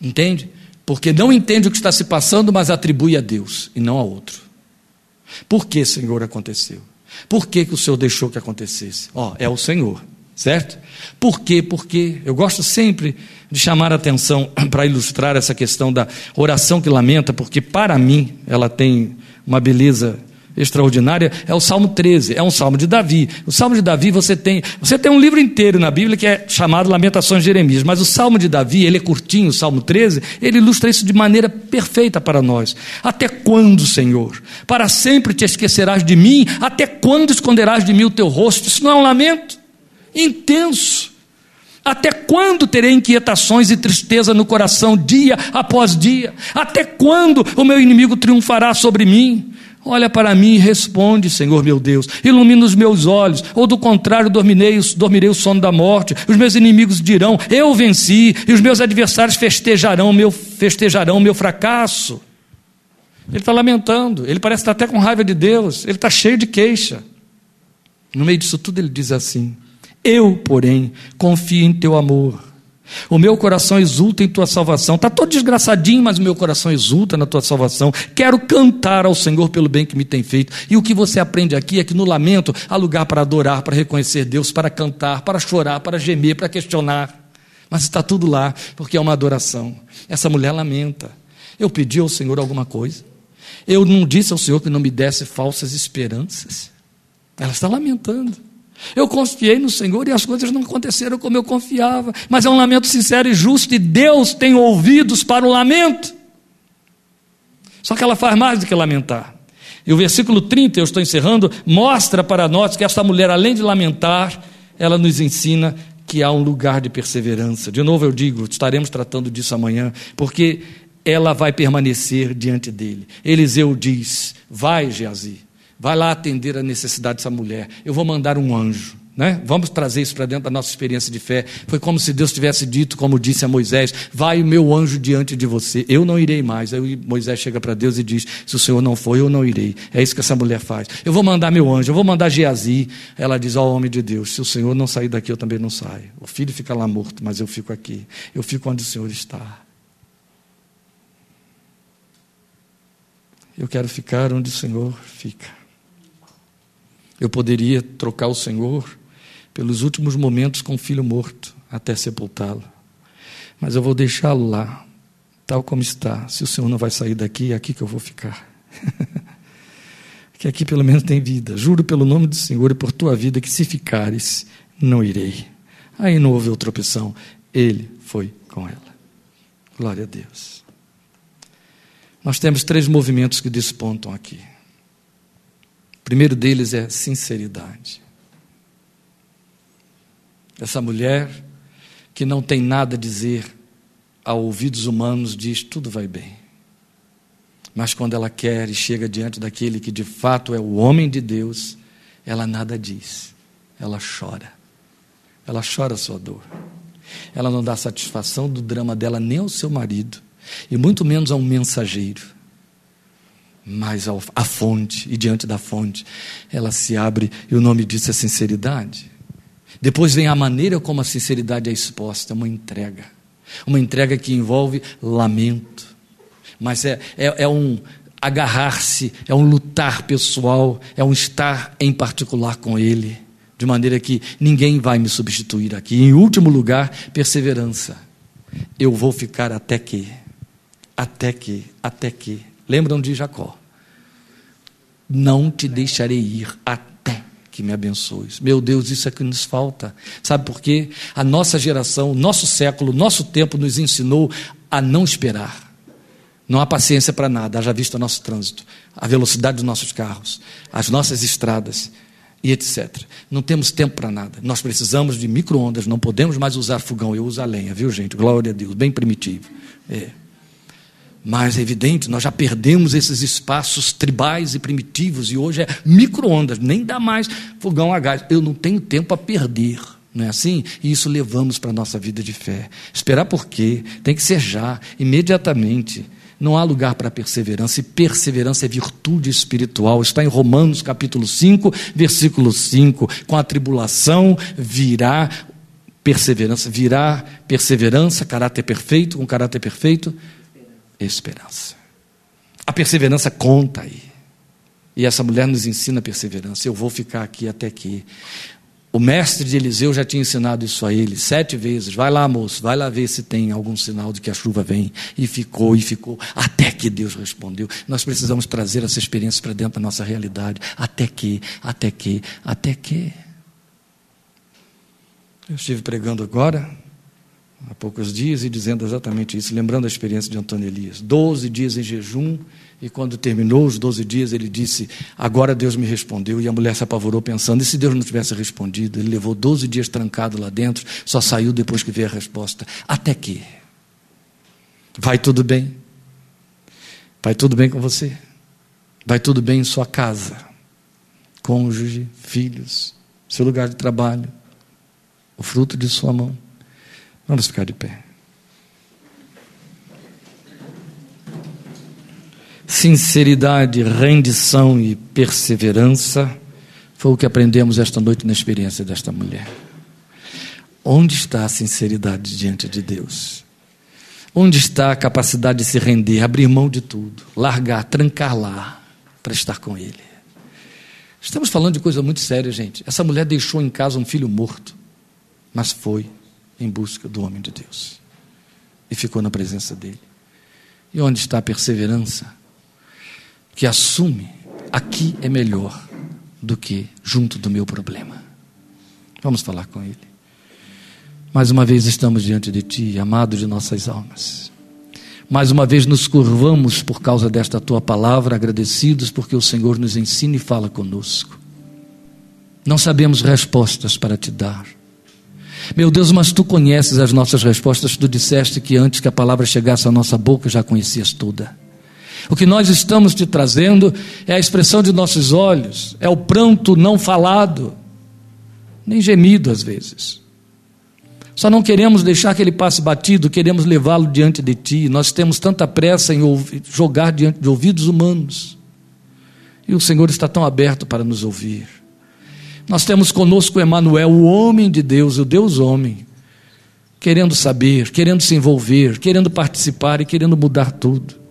Entende? Porque não entende o que está se passando, mas atribui a Deus e não a outro. Por que, Senhor, aconteceu? Por que, que o Senhor deixou que acontecesse? Ó, oh, é o Senhor, certo? Por quê? Porque eu gosto sempre de chamar a atenção para ilustrar essa questão da oração que lamenta, porque para mim ela tem uma beleza extraordinária é o Salmo 13, é um salmo de Davi. O Salmo de Davi você tem, você tem um livro inteiro na Bíblia que é chamado Lamentações de Jeremias, mas o Salmo de Davi, ele é curtinho, o Salmo 13, ele ilustra isso de maneira perfeita para nós. Até quando, Senhor? Para sempre te esquecerás de mim? Até quando esconderás de mim o teu rosto? Isso não é um lamento intenso. Até quando terei inquietações e tristeza no coração dia após dia? Até quando o meu inimigo triunfará sobre mim? Olha para mim e responde, Senhor meu Deus. Ilumina os meus olhos, ou do contrário, dormirei, dormirei o sono da morte. Os meus inimigos dirão: Eu venci, e os meus adversários festejarão meu, festejarão meu fracasso. Ele está lamentando, ele parece estar até com raiva de Deus, ele está cheio de queixa. No meio disso tudo, ele diz assim: Eu, porém, confio em teu amor o meu coração exulta em tua salvação. Está todo desgraçadinho, mas o meu coração exulta na tua salvação. Quero cantar ao Senhor pelo bem que me tem feito. E o que você aprende aqui é que no lamento há lugar para adorar, para reconhecer Deus, para cantar, para chorar, para gemer, para questionar. Mas está tudo lá, porque é uma adoração. Essa mulher lamenta. Eu pedi ao Senhor alguma coisa. Eu não disse ao Senhor que não me desse falsas esperanças. Ela está lamentando. Eu confiei no Senhor e as coisas não aconteceram como eu confiava. Mas é um lamento sincero e justo, e Deus tem ouvidos para o lamento. Só que ela faz mais do que lamentar. E o versículo 30, eu estou encerrando, mostra para nós que esta mulher, além de lamentar, ela nos ensina que há um lugar de perseverança. De novo eu digo, estaremos tratando disso amanhã, porque ela vai permanecer diante dele. Eliseu diz: Vai, Geazi, Vai lá atender a necessidade dessa mulher. Eu vou mandar um anjo. Né? Vamos trazer isso para dentro da nossa experiência de fé. Foi como se Deus tivesse dito, como disse a Moisés: Vai o meu anjo diante de você, eu não irei mais. Aí Moisés chega para Deus e diz: Se o Senhor não for, eu não irei. É isso que essa mulher faz. Eu vou mandar meu anjo, eu vou mandar Geazi. Ela diz: Ó oh, homem de Deus, se o Senhor não sair daqui, eu também não saio. O filho fica lá morto, mas eu fico aqui. Eu fico onde o Senhor está. Eu quero ficar onde o Senhor fica. Eu poderia trocar o Senhor pelos últimos momentos com o filho morto até sepultá-lo. Mas eu vou deixá-lo lá, tal como está. Se o Senhor não vai sair daqui, é aqui que eu vou ficar. que aqui pelo menos tem vida. Juro pelo nome do Senhor e por tua vida que se ficares, não irei. Aí não houve outra opção. Ele foi com ela. Glória a Deus. Nós temos três movimentos que despontam aqui. Primeiro deles é sinceridade. Essa mulher que não tem nada a dizer a ouvidos humanos diz: tudo vai bem. Mas quando ela quer e chega diante daquele que de fato é o homem de Deus, ela nada diz, ela chora. Ela chora a sua dor. Ela não dá satisfação do drama dela nem ao seu marido, e muito menos a um mensageiro. Mas à fonte, e diante da fonte, ela se abre, e o nome disso é sinceridade. Depois vem a maneira como a sinceridade é exposta, uma entrega. Uma entrega que envolve lamento. Mas é, é, é um agarrar-se, é um lutar pessoal, é um estar em particular com Ele, de maneira que ninguém vai me substituir aqui. Em último lugar, perseverança. Eu vou ficar até que, até que, até que. Lembram de Jacó? Não te deixarei ir até que me abençoes. Meu Deus, isso é que nos falta. Sabe por quê? A nossa geração, nosso século, nosso tempo nos ensinou a não esperar. Não há paciência para nada, haja visto o nosso trânsito, a velocidade dos nossos carros, as nossas estradas e etc. Não temos tempo para nada. Nós precisamos de micro-ondas, não podemos mais usar fogão, eu uso a lenha, viu gente? Glória a Deus, bem primitivo. É. Mas é evidente, nós já perdemos esses espaços tribais e primitivos e hoje é micro-ondas, nem dá mais fogão a gás. Eu não tenho tempo a perder. Não é assim? E isso levamos para a nossa vida de fé. Esperar por quê? Tem que ser já, imediatamente. Não há lugar para perseverança, e perseverança é virtude espiritual. Está em Romanos capítulo 5, versículo 5. Com a tribulação virá perseverança, virá perseverança, caráter perfeito, com caráter perfeito, esperança. A perseverança conta aí. E essa mulher nos ensina a perseverança. Eu vou ficar aqui até que. O mestre de Eliseu já tinha ensinado isso a ele sete vezes. Vai lá, moço, vai lá ver se tem algum sinal de que a chuva vem. E ficou, e ficou, até que Deus respondeu. Nós precisamos trazer essa experiência para dentro da nossa realidade. Até que, até que, até que. Eu estive pregando agora há poucos dias e dizendo exatamente isso, lembrando a experiência de Antônio Elias. Doze dias em jejum, e quando terminou os doze dias, ele disse: Agora Deus me respondeu. E a mulher se apavorou, pensando: e se Deus não tivesse respondido? Ele levou doze dias trancado lá dentro, só saiu depois que veio a resposta. Até que? Vai tudo bem? Vai tudo bem com você? Vai tudo bem em sua casa? Cônjuge, filhos, seu lugar de trabalho, o fruto de sua mão? Vamos ficar de pé. Sinceridade, rendição e perseverança foi o que aprendemos esta noite na experiência desta mulher. Onde está a sinceridade diante de Deus? Onde está a capacidade de se render, abrir mão de tudo, largar, trancar lá para estar com Ele? Estamos falando de coisa muito séria, gente. Essa mulher deixou em casa um filho morto, mas foi em busca do homem de Deus. E ficou na presença dele. E onde está a perseverança? Que assume, aqui é melhor do que junto do meu problema. Vamos falar com ele. Mais uma vez estamos diante de ti, amado de nossas almas. Mais uma vez nos curvamos por causa desta tua palavra, agradecidos porque o Senhor nos ensina e fala conosco. Não sabemos respostas para te dar meu Deus, mas tu conheces as nossas respostas. Tu disseste que antes que a palavra chegasse à nossa boca já conhecias toda. O que nós estamos te trazendo é a expressão de nossos olhos, é o pranto não falado, nem gemido às vezes. Só não queremos deixar que ele passe batido, queremos levá-lo diante de ti. Nós temos tanta pressa em jogar diante de ouvidos humanos. E o Senhor está tão aberto para nos ouvir. Nós temos conosco Emmanuel, o homem de Deus, o Deus homem, querendo saber, querendo se envolver, querendo participar e querendo mudar tudo.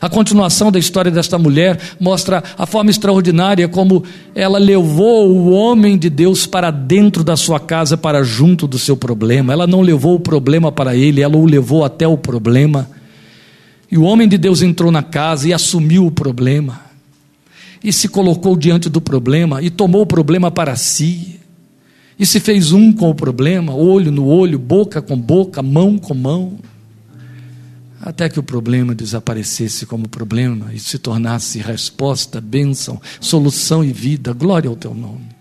A continuação da história desta mulher mostra a forma extraordinária como ela levou o homem de Deus para dentro da sua casa, para junto do seu problema. Ela não levou o problema para ele, ela o levou até o problema. E o homem de Deus entrou na casa e assumiu o problema. E se colocou diante do problema e tomou o problema para si. E se fez um com o problema, olho no olho, boca com boca, mão com mão até que o problema desaparecesse como problema e se tornasse resposta, bênção, solução e vida. Glória ao teu nome.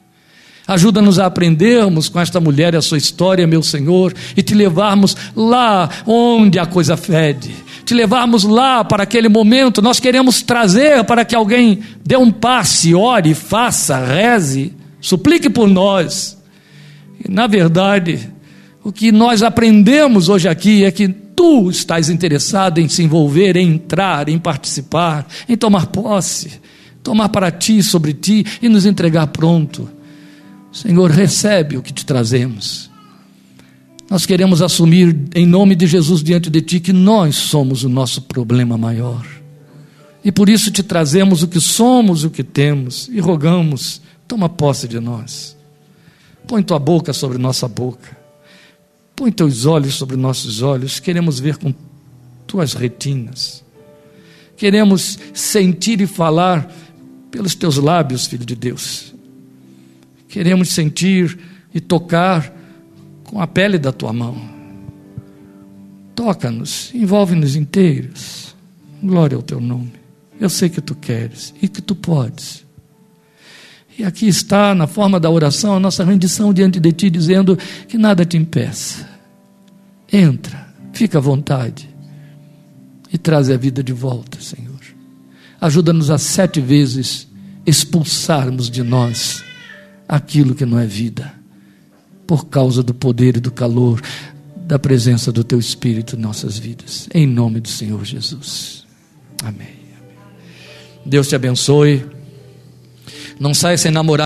Ajuda-nos a aprendermos com esta mulher e a sua história, meu Senhor, e te levarmos lá onde a coisa fede, te levarmos lá para aquele momento. Nós queremos trazer para que alguém dê um passe, ore, faça, reze, suplique por nós. E, na verdade, o que nós aprendemos hoje aqui é que tu estás interessado em se envolver, em entrar, em participar, em tomar posse, tomar para ti, sobre ti e nos entregar pronto. Senhor, recebe o que te trazemos. Nós queremos assumir em nome de Jesus diante de ti que nós somos o nosso problema maior. E por isso te trazemos o que somos, o que temos e rogamos, toma posse de nós. Põe tua boca sobre nossa boca Põe teus olhos sobre nossos olhos, queremos ver com tuas retinas. Queremos sentir e falar pelos teus lábios, filho de Deus. Queremos sentir e tocar com a pele da tua mão. Toca-nos, envolve-nos inteiros. Glória ao teu nome. Eu sei que tu queres e que tu podes. E aqui está, na forma da oração, a nossa rendição diante de Ti, dizendo que nada te impeça. Entra, fica à vontade e traz a vida de volta, Senhor. Ajuda-nos a sete vezes expulsarmos de nós aquilo que não é vida, por causa do poder e do calor da presença do Teu Espírito em nossas vidas. Em nome do Senhor Jesus. Amém. Deus te abençoe. Não saia sem namorar.